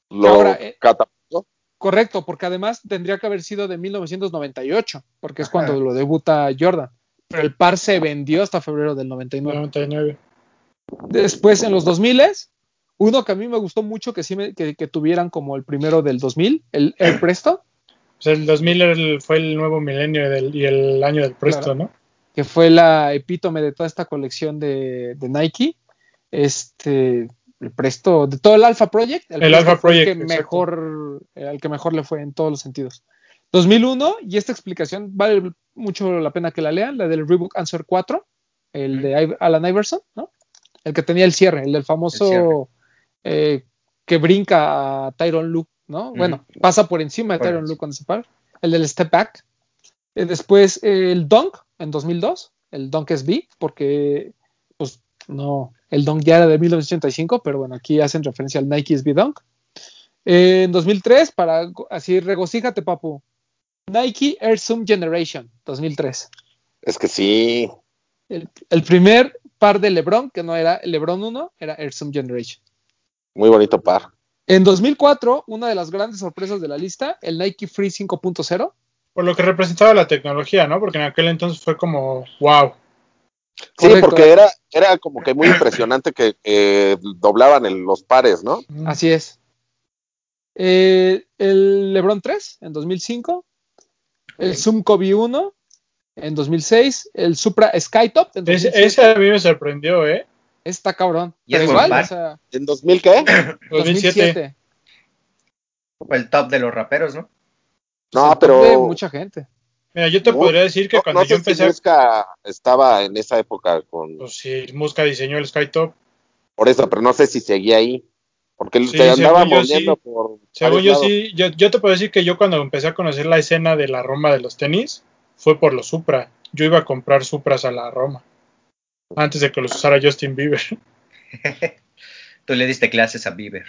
lo Ahora, eh, catapultó. Correcto, porque además tendría que haber sido de 1998, porque es Ajá. cuando lo debuta Jordan. Pero el par se vendió hasta febrero del 99. 99. Después, en los 2000 uno que a mí me gustó mucho que sí me- que, que tuvieran como el primero del 2000, el Air [clears throat] Presto, sea, el 2000 era el- fue el nuevo milenio del- y el año del Presto, Claro. ¿no? que fue la epítome de toda esta colección de, de Nike. Este, el Presto, de todo el Alpha Project, El Presto Alpha fue el Project, que mejor, el que mejor le fue en todos los sentidos. 2001, y esta explicación vale mucho la pena que la lean, la del Reebok Answer 4, el de Alan Iverson, ¿no? El que tenía el cierre, el del famoso El eh, que brinca a Tyron Luke, ¿no? Bueno, pasa por encima de Tyron. Luke cuando se para. El del Step Back. Eh, después eh, el Dunk en 2002, el Dunk SB, porque pues no, el Dunk ya era de 1985, pero bueno, aquí hacen referencia al Nike SB Dunk. Eh, en 2003, para así regocíjate, papu. Nike Air Zoom Generation, 2003. Es que sí. El, el primer par de LeBron, que no era el LeBron 1, era Air Zoom Generation. Muy bonito par. En 2004, una de las grandes sorpresas de la lista, el Nike Free 5.0. Por lo que representaba la tecnología, ¿no? Porque en aquel entonces fue como, wow. Sí, Correcto. porque era, era como que muy impresionante que eh, doblaban el- los pares, ¿no? Así es. Eh, el LeBron 3 en 2005. El Zoom Kobe 1 en 2006. El Supra Skytop en Ese, 2007. ese a mí me sorprendió, ¿eh? Está cabrón. Y es Pero igual, par. o sea, ¿En 2000 qué? 2007. 2007. Fue el top de los raperos, ¿no? No, de pero mucha gente. Mira, yo te No, podría decir que No, cuando no yo sé si empecé, Musca estaba en esa época con pues sí, Musca diseñó el Skytop. por eso, pero no sé si seguía ahí. Porque Sí, se andaba moviendo sí. por Según yo lados. sí, yo, yo te puedo decir que yo cuando empecé a conocer la escena de la Roma de los tenis, fue por los Supra. Yo iba a comprar Supras a la Roma. Antes de que los usara Justin Bieber. [laughs] Tú le diste clases a Bieber.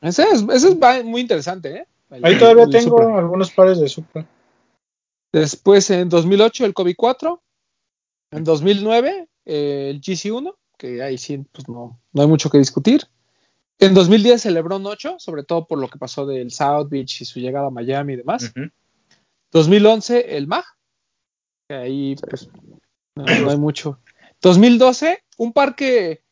Ese es, ese es va- muy interesante, ¿eh? El- Ahí todavía tengo Supra. algunos pares de Supra. Después en 2008 el Kobe 4. En 2009 eh, el GC1, que ahí sí pues no, no hay mucho que discutir. En 2010 el LeBron 8, sobre todo por lo que pasó del South Beach y su llegada a Miami y demás. Ujú. 2011 el MAG, que ahí pues no, no hay mucho. 2012 un par que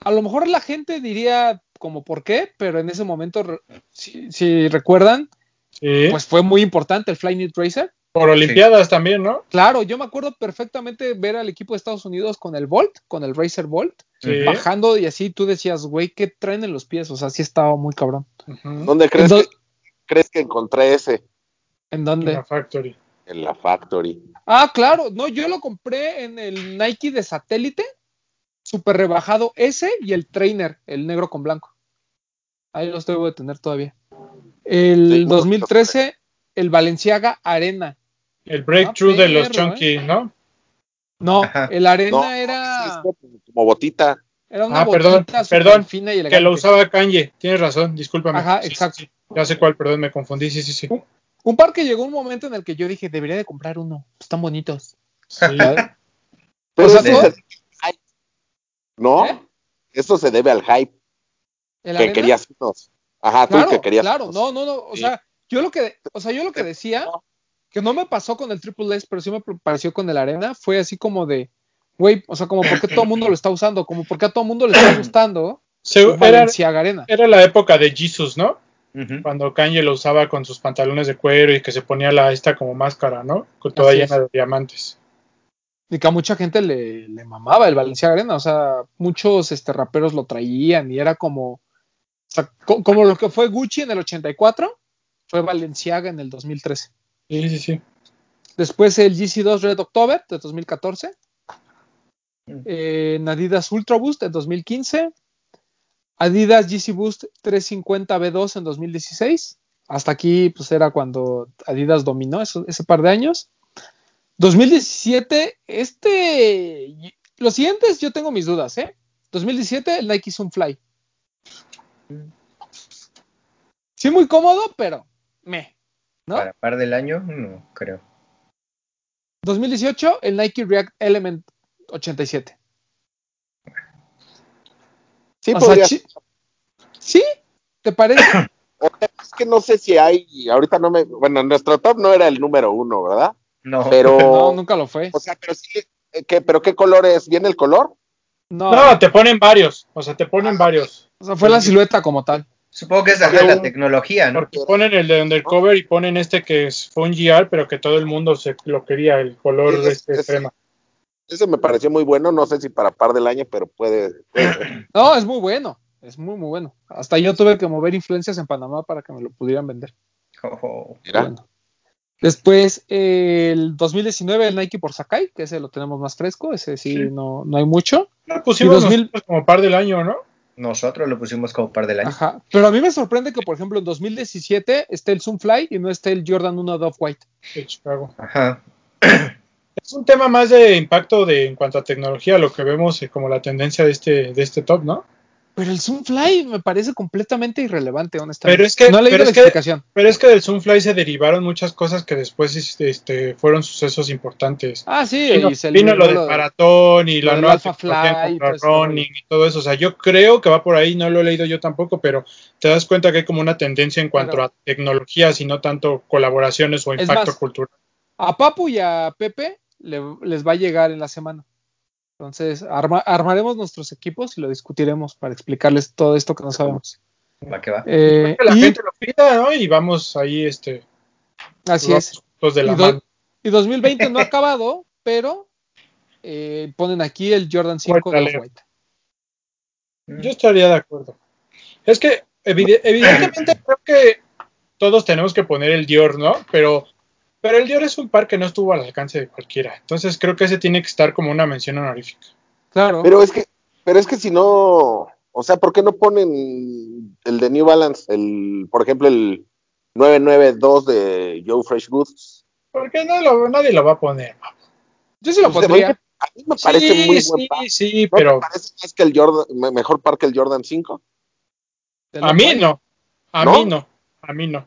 a lo mejor la gente diría como por qué, pero en ese momento, si, si recuerdan, Sí. pues fue muy importante el Flyknit Racer. por Olimpiadas también, ¿no? Claro, yo me acuerdo perfectamente ver al equipo de Estados Unidos con el Volt, con el Racer Volt, Sí. bajando y así tú decías, güey, ¿qué traen en los pies? O sea, sí estaba muy cabrón. ¿Dónde crees, Entonces- que, crees que encontré ese? ¿En En dónde? la Factory. En la Factory. Ah, claro, no, yo lo compré en el Nike de satélite, super rebajado ese y el trainer, el negro con blanco. Ahí los debo de tener todavía. El Sí, muy 2013, el Valenciaga Arena. El breakthrough de los perro, Chunky, ¿no? No, el Arena No, era, como botita. era una Ah, perdón, perdón, fina y Que lo usaba Kanye. Tienes razón, discúlpame. Ajá, sí, exacto. sí. Ya sé cuál, perdón, me confundí. Sí, sí, sí. Un par que llegó un momento en el que yo dije, debería de comprar uno, están bonitos. Sí. [laughs] Pero O sea, eso ¿No? ¿Eh? Eso se debe al hype ¿El que Arena? querías unos. Ajá, tú que querías claro, unos. no, no, no, o Sí. sea, yo lo que, o sea, yo lo que decía, que no me pasó con el Triple S, pero sí me pareció con el Arena, fue así como de, güey, o sea, como por qué todo el mundo lo está usando, como por qué a todo el mundo le está [coughs] gustando Se- un era, Balenciaga Arena. era la época de Jesus, ¿no? Cuando Kanye lo usaba con sus pantalones de cuero y que se ponía la esta como máscara, ¿no? Con toda Así llena es. de diamantes. Y que a mucha gente le, le mamaba el Balenciaga Arena, o sea, muchos este, raperos lo traían y era como, o sea, co- como lo que fue Gucci en el 84, fue Balenciaga en el 2013. Sí, sí, sí. Después el GC2 Red October de 2014. Mm. Eh, en Adidas Ultra Boost de 2015. Adidas GC Boost 350 B2 en 2016. Hasta aquí pues era cuando Adidas dominó eso- ese par de años. 2017, este... Los siguientes yo tengo mis dudas, ¿eh? 2017 el Nike Zoom Fly. Sí, muy cómodo, pero me. ¿no? Para par del año, no creo. 2018, el Nike React Element 87. Sí, O sea, podría chi- ¿Sí? ¿Te parece? [coughs] Es que no sé si hay, ahorita no me, bueno, nuestro top no era el número uno, ¿verdad? No. [laughs] Pero, [laughs] No, nunca lo fue. o sea, pero sí, eh, ¿qué, pero qué color es? ¿Viene el color? No, No, te ponen varios. O sea, te ponen varios. o sea, fue la silueta como tal. Supongo que es ajá, la tecnología, ¿no? Porque ponen el de undercover y ponen este que es, fue un GR, pero que todo el mundo se lo quería, el color Sí, es- este es- crema. Ese me pareció muy bueno, no sé si para par del año, pero puede. [clears throat] No, es muy bueno. Es muy, muy bueno. Hasta yo tuve que mover influencias en Panamá para que me lo pudieran vender. Ojo. Mira, Bueno. Después, eh, el 2019, el Nike por Sakai, que ese lo tenemos más fresco. Ese sí, Sí. No, no hay mucho. Lo pusimos Y 2000 nosotros como par del año, ¿no? Nosotros lo pusimos como par del año. Ajá. Pero a mí me sorprende que, por ejemplo, en 2017 esté el Zoomfly y no esté el Jordan 1 Dove White. De Chicago. Ajá. [clears throat] [clears throat] Es un tema más de impacto de en cuanto a tecnología, lo que vemos eh, como la tendencia de este, de este top, ¿no? Pero el Zoomfly me parece completamente irrelevante, honestamente. Pero es que- no pero la es que- explicación. Pero es que del Zoomfly se derivaron muchas cosas que después este, este, fueron sucesos importantes. Ah, sí, Vino, y se vino lo del maratón y la nueva tecnología Fly running y todo eso. O sea, yo creo que va por ahí, no lo he leído yo tampoco, pero te das cuenta que hay como una tendencia en cuanto Pero- a tecnologías y no tanto colaboraciones o impacto más, cultural. A Papu y a Pepe le- les va a llegar en la semana. Entonces, arma- armaremos nuestros equipos y lo discutiremos para explicarles todo esto que no sabemos. Va que va. Eh, Que la y gente lo pida, ¿no? Y vamos ahí, este, así los es. juntos de la Y, do- y 2020 no ha acabado, [laughs] pero eh, ponen aquí el Jordan 5 White de. White. Yo estaría de acuerdo. Es que evide- evidentemente creo que todos tenemos que poner el Dior, ¿no? Pero Pero el Dior es un par que no estuvo al alcance de cualquiera. Entonces creo que ese tiene que estar como una mención honorífica. Claro. Pero es que, pero es que si no, o sea, ¿por qué no ponen el de New Balance, el, por ejemplo, el 992 de Joe Fresh Goods? Porque no lo- nadie lo va a poner. Yo sí lo Pues, pondría. A mí me parece sí, muy sí, buen par. sí, ¿No pero te parece más que el Jordan, me- mejor par que el Jordan 5? Te a mí no. A ¿No? mí no. A mí no.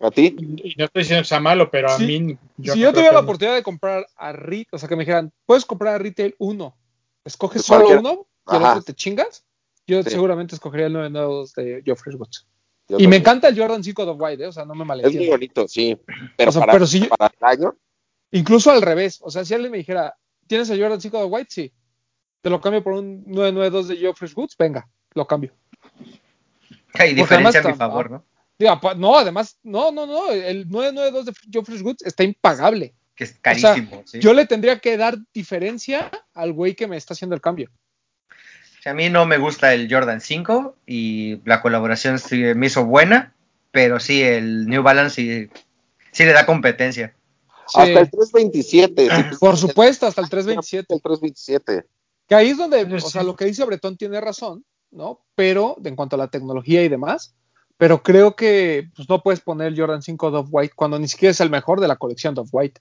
¿A ti? Y no estoy diciendo que sea malo, pero a Sí, mí. si no yo tuviera que la oportunidad de comprar a retail, o sea, que me dijeran, puedes comprar a retail uno, escoges solo uno y el otro te chingas, yo Sí. seguramente escogería el 992 de Geoffrey Woods. Yo Y me encanta el Jordan 5 de White, ¿eh? o sea, no me Es muy malentiendo. bonito, sí. Pero, O sea, para, pero si- para el año, Incluso al revés, o sea, si alguien me dijera, ¿tienes el Jordan 5 de White? Sí. Te lo cambio por un 992 de Geoffrey Woods, venga, lo cambio. Hay Porque además diferencia a mi favor, ¿no? No, además, no, no, no, el 992 de Geoffrey Woods está impagable. Que es sea, carísimo. ¿sí? Yo le tendría que dar diferencia al güey que me está haciendo el cambio. A mí no me gusta el Jordan 5 y la colaboración sí me hizo buena, pero sí, el New Balance sí, sí le da competencia. Sí. hasta el 327. sí, pues, Por supuesto, hasta el 327. El 327. Que ahí es donde, o sí. sea, lo que dice Bretón tiene razón, ¿no? Pero, de en cuanto a la tecnología y demás, pero creo que pues, no puedes poner el Jordan 5 Dove White cuando ni siquiera es el mejor de la colección Dove White,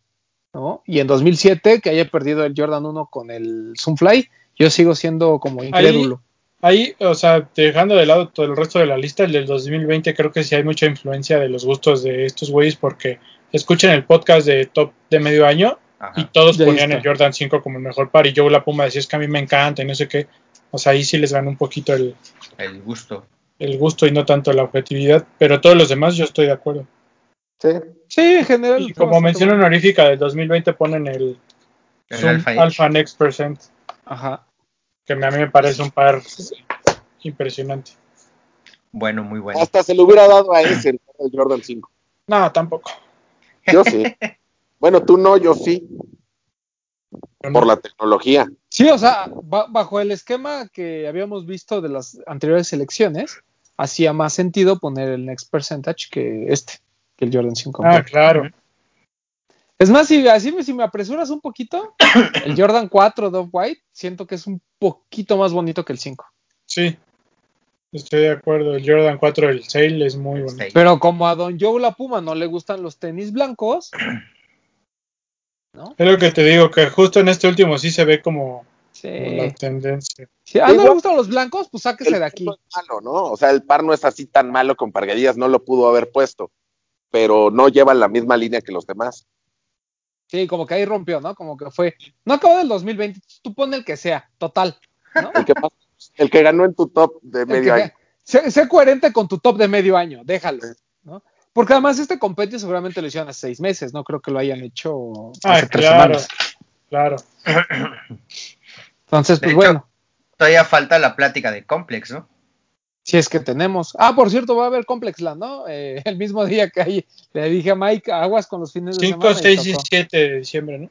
¿no? Y en 2007, que haya perdido el Jordan 1 con el Sunfly, yo sigo siendo como incrédulo. Ahí, o sea, dejando de lado todo el resto de la lista, el del 2020 creo que sí hay mucha influencia de los gustos de estos güeyes porque escuchan el podcast de top de medio año y todos ponían está. el Jordan 5 como el mejor par y Joe La Puma decía es que a mí me encanta y no sé qué. O sea, ahí sí les ganó un poquito el, El gusto. El gusto y no tanto la objetividad, pero todos los demás yo estoy de acuerdo. Sí. Sí, en general. Y como mención bueno. honorífica del 2020 ponen el, El Zoom Alpha Next Percent, Ajá. que a mí me parece un par impresionante. Bueno, muy bueno. Hasta se le hubiera dado a ese el Jordan 5. No, tampoco. [laughs] Yo sí. bueno, tú no, yo sí. Por la tecnología. Sí, o sea, ba- bajo el esquema que habíamos visto de las anteriores elecciones, hacía más sentido poner el Next Percentage que este, que el Jordan 5. Ah, claro. Es más, si, así si me apresuras un poquito, [coughs] el Jordan 4 Dove White siento que es un poquito más bonito que el 5. Sí. Estoy de acuerdo. El Jordan 4 del Sale es muy bonito. Pero como a Don Joe La Puma no le gustan los tenis blancos, [coughs] ¿no? Es lo que te digo, que justo en este último sí se ve como, Sí. como la tendencia. Si a él le gustan los blancos, pues sáquese El de aquí. par no es malo, ¿no? O sea, el par no es así tan malo con Pargadillas, no lo pudo haber puesto. Pero no lleva la misma línea que los demás. Sí, como que ahí rompió, ¿no? Como que fue. No acabó del 2020, tú pon el que sea, total. ¿no? El que, pas- el que ganó en tu top de El medio año. Sé, sé coherente con tu top de medio año, déjalo. ¿no? Porque además este compendio seguramente lo hicieron hace seis meses, no creo que lo hayan hecho Ah, hace tres claro. semanas. Claro. Entonces, pues hecho- bueno, Todavía falta la plática de Complex, ¿no? si es que tenemos. Ah, por cierto, va a haber Complexland, ¿no? Eh, el mismo día que ahí le dije a Mike, aguas con los fines de 5, semana. y 6 y tocó. 7 de diciembre, ¿no?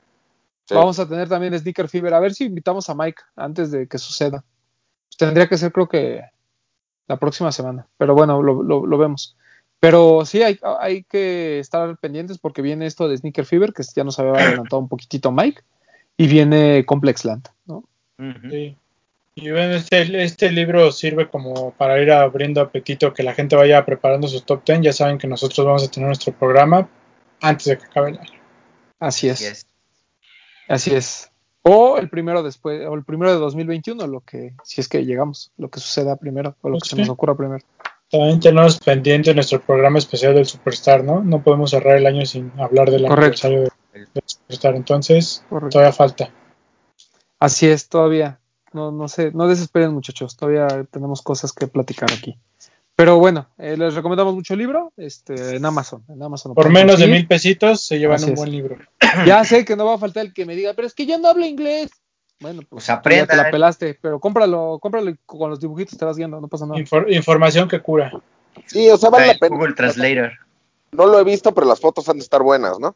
Sí. Vamos a tener también Sneaker Fever. A ver si invitamos a Mike antes de que suceda. Pues tendría que ser, creo que la próxima semana. Pero bueno, lo, lo- lo vemos. Pero sí, hay, hay que estar pendientes porque viene esto de Sneaker Fever, que ya nos había adelantado un poquitito Mike. Y viene Complexland, ¿no? Sí. Y bueno, este, este libro sirve como para ir abriendo apetito, que la gente vaya preparando sus top 10. Ya saben que nosotros vamos a tener nuestro programa antes de que acabe el año. Así es. Así es. Así es. O el primero después, o el primero de 2021, lo que, si es que llegamos, lo que suceda primero, o lo que se Sí. nos ocurra primero. También tenemos pendiente nuestro programa especial del Superstar, ¿no? No podemos cerrar el año sin hablar del Correcto. aniversario de- del Superstar. Entonces, Correcto. todavía falta. Así es, todavía. No, no sé, no desesperen muchachos, todavía tenemos cosas que platicar aquí. Pero bueno, eh, les recomendamos mucho el libro este, en Amazon. En Amazon Por menos de mil pesitos se llevan Así un es. buen libro. [clears throat] Ya sé que no va a faltar el que me diga, pero es que yo no hablo inglés. Bueno, pues, Pues aprendan. te la pelaste, pero cómpralo, cómpralo y con los dibujitos te vas viendo, no pasa nada. Infor- información que cura. Sí, o sea, vale la pena. Google Translator. No lo he visto, pero las fotos han de estar buenas, ¿no?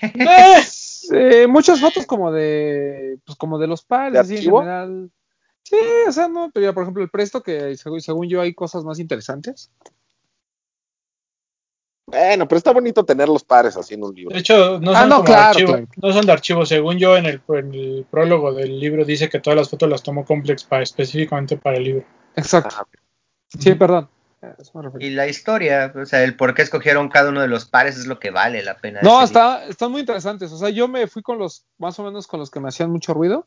[laughs] [laughs] Eh, muchas fotos como de, pues como de los pares, ¿De así en general. Sí, o sea, no, pero ya, por ejemplo, el presto, que según, según yo hay cosas más interesantes. Bueno, pero está bonito tener los pares así en un libro. De hecho, no Ah, son no, como claro, archivo- claro. no son de archivo. Según yo, en el, en el prólogo del libro dice que todas las fotos las tomó Complex para, específicamente para el libro. Exacto. Ah, Sí, perdón. A eso me refería. Y la historia, o sea, el por qué escogieron cada uno de los pares es lo que vale la pena. No, está, están muy interesantes. O sea, yo me fui con los, más o menos con los que me hacían mucho ruido.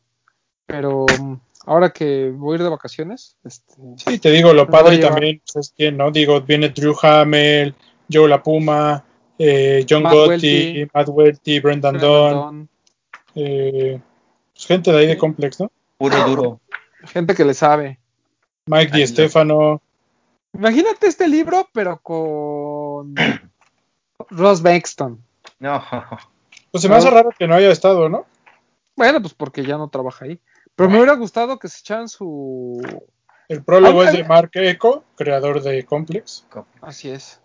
Pero mm, ahora que voy a ir de vacaciones, este, Sí, te digo, lo padre también pues, es que, ¿no? Digo, viene Drew Hamel, Joe La Puma, eh, John Matt Gotti, Welty. Matt Welty, Brendan Dunn, eh, pues, gente de ahí de Complex, ¿no? Puro duro. gente que le sabe. Mike Di Stefano. Imagínate este libro, pero con [clears throat] Ross Bexton. No, [laughs] Pues se me hace raro que no haya estado, ¿no? Bueno, pues porque ya no trabaja ahí. Pero me hubiera gustado que se echaran su. El prólogo Ay, es ay. de Mark Echo, creador de Complex. Así es.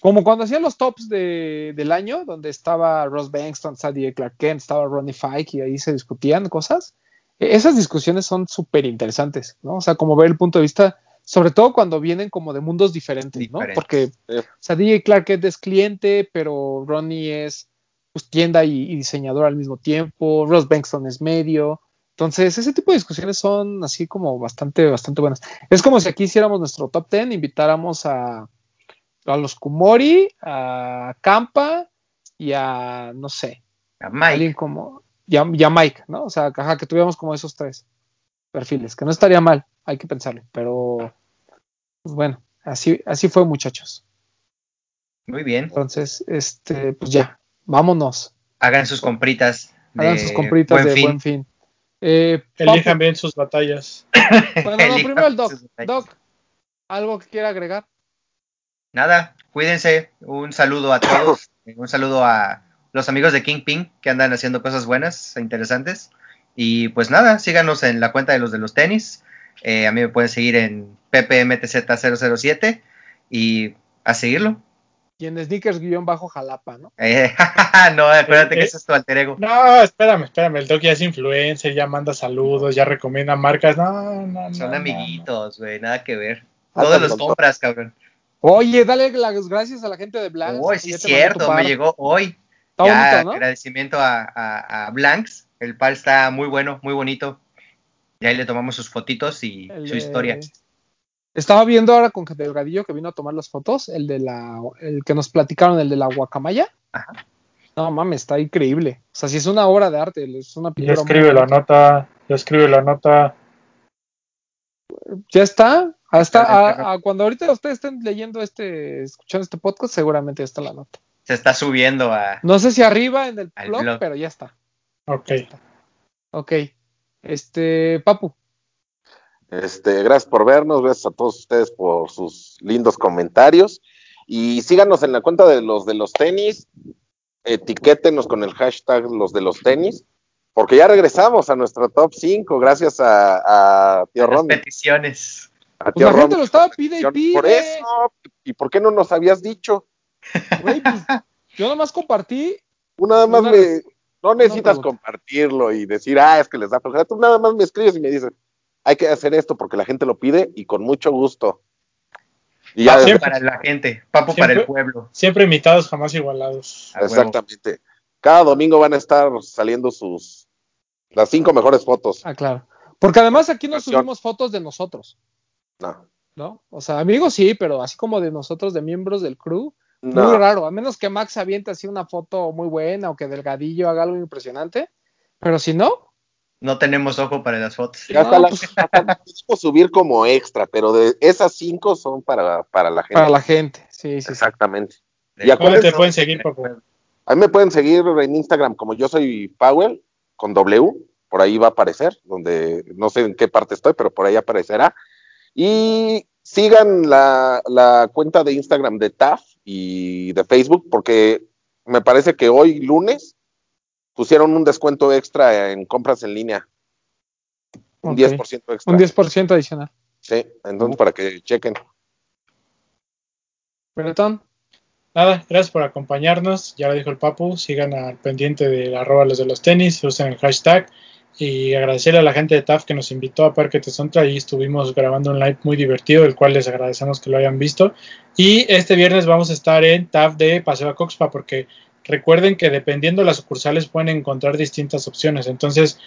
Como cuando hacían los tops de, del año, donde estaba Ross Bankston, Sadie Clark Kent, estaba Ronnie Fike y ahí se discutían cosas. E- Esas discusiones son súper interesantes, ¿no? O sea, como ver el punto de vista, sobre todo cuando vienen como de mundos diferentes, ¿no? Porque Sí. o sea, DJ Clark es cliente, pero Ronnie es pues, tienda y, y diseñador al mismo tiempo, Ross Bankston es medio. Entonces, ese tipo de discusiones son así como bastante, bastante buenas. Es como si aquí hiciéramos nuestro top 10, invitáramos a, a los Kumori, a Campa y a, no sé, a alguien Mike. como, y a, y a Mike, ¿no? O sea, ajá, que tuviéramos como esos tres perfiles, que no estaría mal, hay que pensarlo, pero, pues bueno, así, así fue, muchachos. Muy bien. Entonces, este, pues ya, vámonos. Hagan sus compritas. de Hagan sus compritas buen de fin. buen fin. Eh, Elijan bien sus batallas. [laughs] bueno, no, primero el Doc. Doc, ¿algo que quiera agregar? Nada, cuídense. Un saludo a todos. [coughs] Un saludo a los amigos de Kingpin que andan haciendo cosas buenas e interesantes. Y pues nada, síganos en la cuenta de los de los tenis. Eh, a mí me pueden seguir en ppmtz007 y a seguirlo. Y en sneakers-jalapa, ¿no? [laughs] Eh, [laughs] no, acuérdate Eh, que eh. ese es tu alter ego. No, espérame, espérame. El Doc ya es influencer, ya manda saludos, ya recomienda marcas. No, no, no. Son no, amiguitos, güey, nada que ver. Ah, Todos los compras, cabrón. Oye, dale las gracias a la gente de Blanks. Uy, que sí es cierto, me llegó hoy. Está Ya, bonito, ¿no? Agradecimiento a, a, a Blanks. El par está muy bueno, muy bonito. Y ahí le tomamos sus fotitos y El su de- historia. Estaba viendo ahora con Delgadillo que vino a tomar las fotos, el de la, el que nos platicaron, el de la guacamaya. Ajá. No mames, está increíble. O sea, si es una obra de arte, es una Ya pintura. muy escribe la bonita. nota, ya escribe la nota. Ya está. Hasta a- a cuando ahorita ustedes estén leyendo este, escuchando este podcast, seguramente ya está la nota. Se está subiendo a. No sé si arriba en el blog. pero ya está. Ok. Ok. Este, Papu, Este, gracias por vernos, gracias a todos ustedes por sus lindos comentarios. Y síganos en la cuenta de los de los tenis, etiquétenos con el hashtag los de los tenis, porque ya regresamos a nuestro top 5, gracias a, a Tío las Romy. peticiones. a pues Tío la gente lo estaba pide y pide. Por eso, ¿y por qué no nos habías dicho? Güey, pues, yo nomás compartí. Tú nada más Una me, no necesitas compartirlo y decir, ah, es que les da flojera. Tú nada más me escribes y me dices, hay que hacer esto porque la gente lo pide y con mucho gusto. Y ya, Papu Siempre- para la gente, siempre- para el pueblo. Siempre imitados, jamás igualados. Exactamente. Cada domingo van a estar saliendo sus, las cinco mejores fotos. Ah, claro. Porque además aquí no subimos fotos de nosotros, No, ¿no? O sea, amigos sí, pero así como de nosotros, de miembros del crew, muy raro. A menos que Max aviente así una foto muy buena o que Delgadillo haga algo impresionante. Pero si no, No tenemos ojo para las fotos. Ya hasta No, las pues- hasta las podemos subir como extra, pero de esas cinco son para, para la gente. para la gente. Sí, sí. Exactamente. Y acuérdense- ¿Dónde te pueden seguir? A mí me pueden seguir en Instagram como yo soy Powell con W, por ahí va a aparecer, donde no sé en qué parte estoy, pero por ahí aparecerá. Y sigan la, la cuenta de Instagram de TAF y de Facebook, porque me parece que hoy lunes pusieron un descuento extra en compras en línea. Un Ok. 10% extra. Un 10% adicional. Sí, entonces para que chequen. Bretón, Nada, gracias por acompañarnos. Ya lo dijo el Papu. Sigan al pendiente del arroba los de los tenis. Usen el hashtag. Y agradecerle a la gente de TAF que nos invitó a Parque Tesontra y estuvimos grabando un live muy divertido, el cual les agradecemos que lo hayan visto. Y este viernes vamos a estar en TAF de Paseo a Coxpa porque recuerden que dependiendo de las sucursales pueden encontrar distintas opciones. Entonces,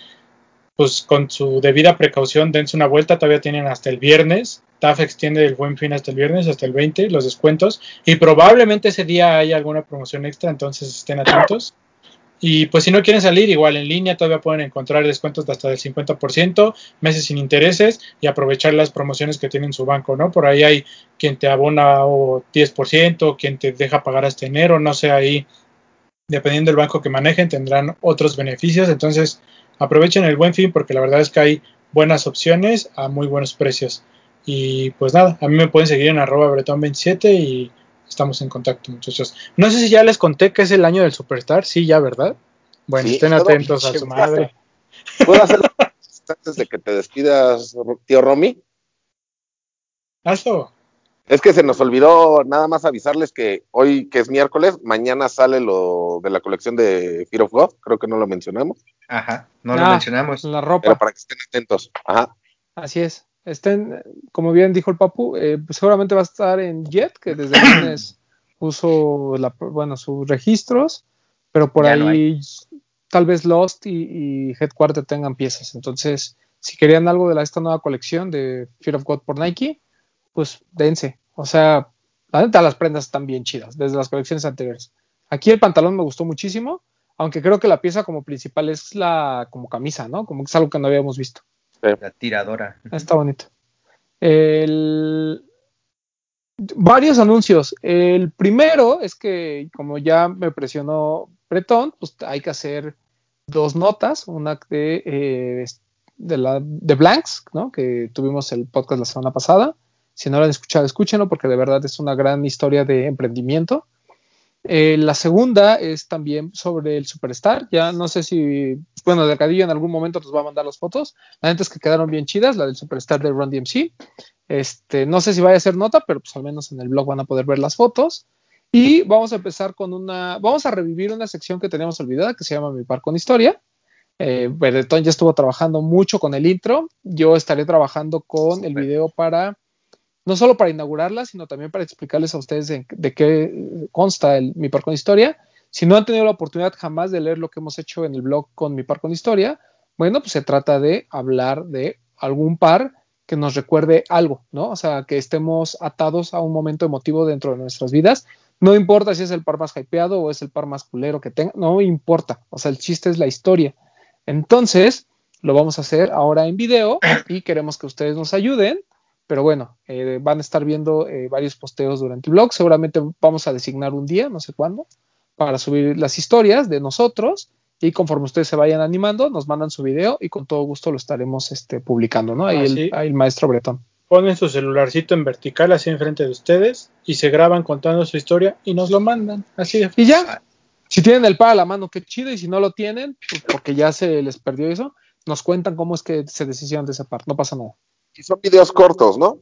pues con su debida precaución, dense una vuelta, todavía tienen hasta el viernes. TAF extiende el buen fin hasta el viernes, hasta el 20, los descuentos. Y probablemente ese día haya alguna promoción extra, entonces estén atentos. Y pues si no quieren salir, igual en línea todavía pueden encontrar descuentos de hasta del 50%, meses sin intereses y aprovechar las promociones que tiene su banco, ¿no? Por ahí hay quien te abona o 10%, quien te deja pagar hasta enero, no sé, ahí dependiendo del banco que manejen tendrán otros beneficios. Entonces aprovechen el buen fin porque la verdad es que hay buenas opciones a muy buenos precios. Y pues nada, a mí me pueden seguir en arroba bretón27 y estamos en contacto, muchachos. No sé si ya les conté que es el año del Superstar, sí, ya, ¿verdad? Bueno, Sí, estén atentos a su madre. ¿Puedo hacer antes de que te despidas, tío Romy? Hazlo. Es que se nos olvidó nada más avisarles que hoy, que es miércoles, mañana sale lo de la colección de Fear of God, creo que no lo mencionamos, Ajá, no lo Ah, mencionamos. La pero ropa. para que estén atentos. Ajá. Así es. Estén, como bien dijo el Papu, eh, pues seguramente va a estar en Jet, que desde el lunes [clears throat] puso la, bueno, sus registros, pero por Ya no ahí tal vez Lost y, y Headquarter tengan piezas. Entonces, si querían algo de la, esta nueva colección de Fear of God por Nike, pues dense. O sea, la neta las prendas están bien chidas, desde las colecciones anteriores. Aquí el pantalón me gustó muchísimo, aunque creo que la pieza como principal es la como camisa, ¿no? Como que es algo que no habíamos visto. La tiradora. Está bonito. El- Varios anuncios. El primero es que, como ya me presionó Bretón, pues hay que hacer dos notas. Una de, eh, de, la, de Blanks, ¿no? que tuvimos el podcast la semana pasada. Si no lo han escuchado, escúchenlo porque de verdad es una gran historia de emprendimiento. Eh, la segunda es también sobre el Superstar. Ya no sé si, bueno, Delgadillo en algún momento nos va a mandar las fotos. La neta es que quedaron bien chidas, la del Superstar de Run DMC. Este, no sé si vaya a ser nota, pero pues al menos en el blog van a poder ver las fotos. Y vamos a empezar con una, vamos a revivir una sección que teníamos olvidada que se llama Mi Par con Historia. Eh, Bretón ya estuvo trabajando mucho con el intro. Yo estaré trabajando con el video para, no solo para inaugurarla, sino también para explicarles a ustedes de, qué consta el, Mi Par con Historia. Si no han tenido la oportunidad jamás de leer lo que hemos hecho en el blog con Mi Par con Historia, bueno, pues se trata de hablar de algún par que nos recuerde algo, ¿no? O sea, que estemos atados a un momento emotivo dentro de nuestras vidas. No importa si es el par más hypeado o es el par más culero que tenga, no importa. O sea, el chiste es la historia. Entonces, lo vamos a hacer ahora en video y queremos que ustedes nos ayuden. Pero bueno, eh, van a estar viendo eh, varios posteos durante el blog. Seguramente vamos a designar un día, no sé cuándo, para subir las historias de nosotros. Y conforme ustedes se vayan animando, nos mandan su video y con todo gusto lo estaremos este, publicando, ¿no? Ahí, Ah, el, sí. ahí el maestro Bretón. Ponen su celularcito en vertical así enfrente de ustedes y se graban contando su historia y nos lo mandan. Así de Y ya, si tienen el par a la mano, qué chido. Y si no lo tienen, pues porque ya se les perdió eso, nos cuentan cómo es que se deshicieron de ese par. No pasa nada. Y son videos cortos, ¿no?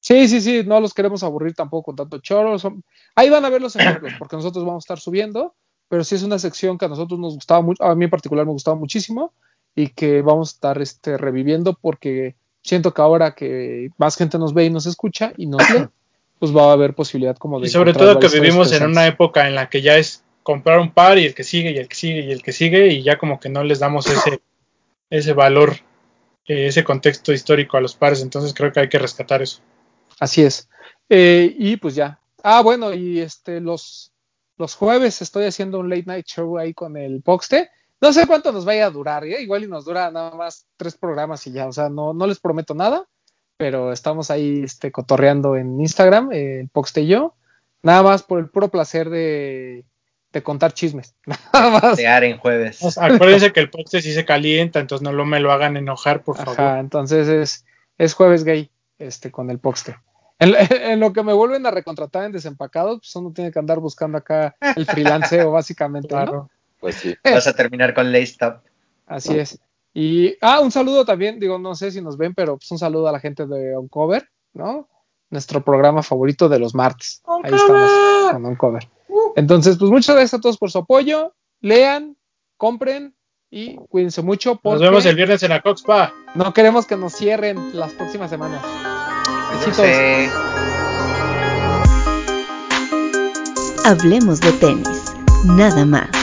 Sí, sí, sí, no los queremos aburrir tampoco con tanto choro. son- Ahí van a ver los ejemplos, porque nosotros vamos a estar subiendo, pero sí es una sección que a nosotros nos gustaba mucho, a mí en particular me gustaba muchísimo y que vamos a estar este, reviviendo porque siento que ahora que más gente nos ve y nos escucha y nos lee, [coughs] pues va a haber posibilidad como de... Y sobre todo que vivimos en una época en la que ya es comprar un par y el que sigue y el que sigue y el que sigue y ya como que no les damos ese, ese valor, eh, ese contexto histórico a los pares. Entonces creo que hay que rescatar eso. Así es. Eh, y pues ya. Ah, bueno, y este, los, los jueves estoy haciendo un late night show ahí con el Poxte. No sé cuánto nos vaya a durar, ¿eh? igual y nos dura nada más tres programas y ya, o sea, no, no les prometo nada, pero estamos ahí este, cotorreando en Instagram, el Poxte y yo, nada más por el puro placer de, de contar chismes. [laughs] Nada más. En jueves. O sea, acuérdense que el poste sí se calienta, entonces no lo me lo hagan enojar, por favor. Ajá, entonces es, es jueves gay este, con el Poxte. En, [laughs] en lo que me vuelven a recontratar en desempacados, pues uno tiene que andar buscando acá el freelanceo, [laughs] básicamente, ¿no? Claro. Pues sí. Vas a terminar con Lace Top. Así es. Y, ah, un saludo también, digo, no sé si nos ven, pero pues un saludo a la gente de Uncover, ¿no? Nuestro programa favorito de los martes. Ahí estamos con Uncover. Entonces, pues muchas gracias a todos por su apoyo. Lean, compren Y cuídense mucho Nos vemos el viernes en la Coxpa. no queremos que nos cierren las próximas semanas. Besitos. Hablemos de tenis, nada más.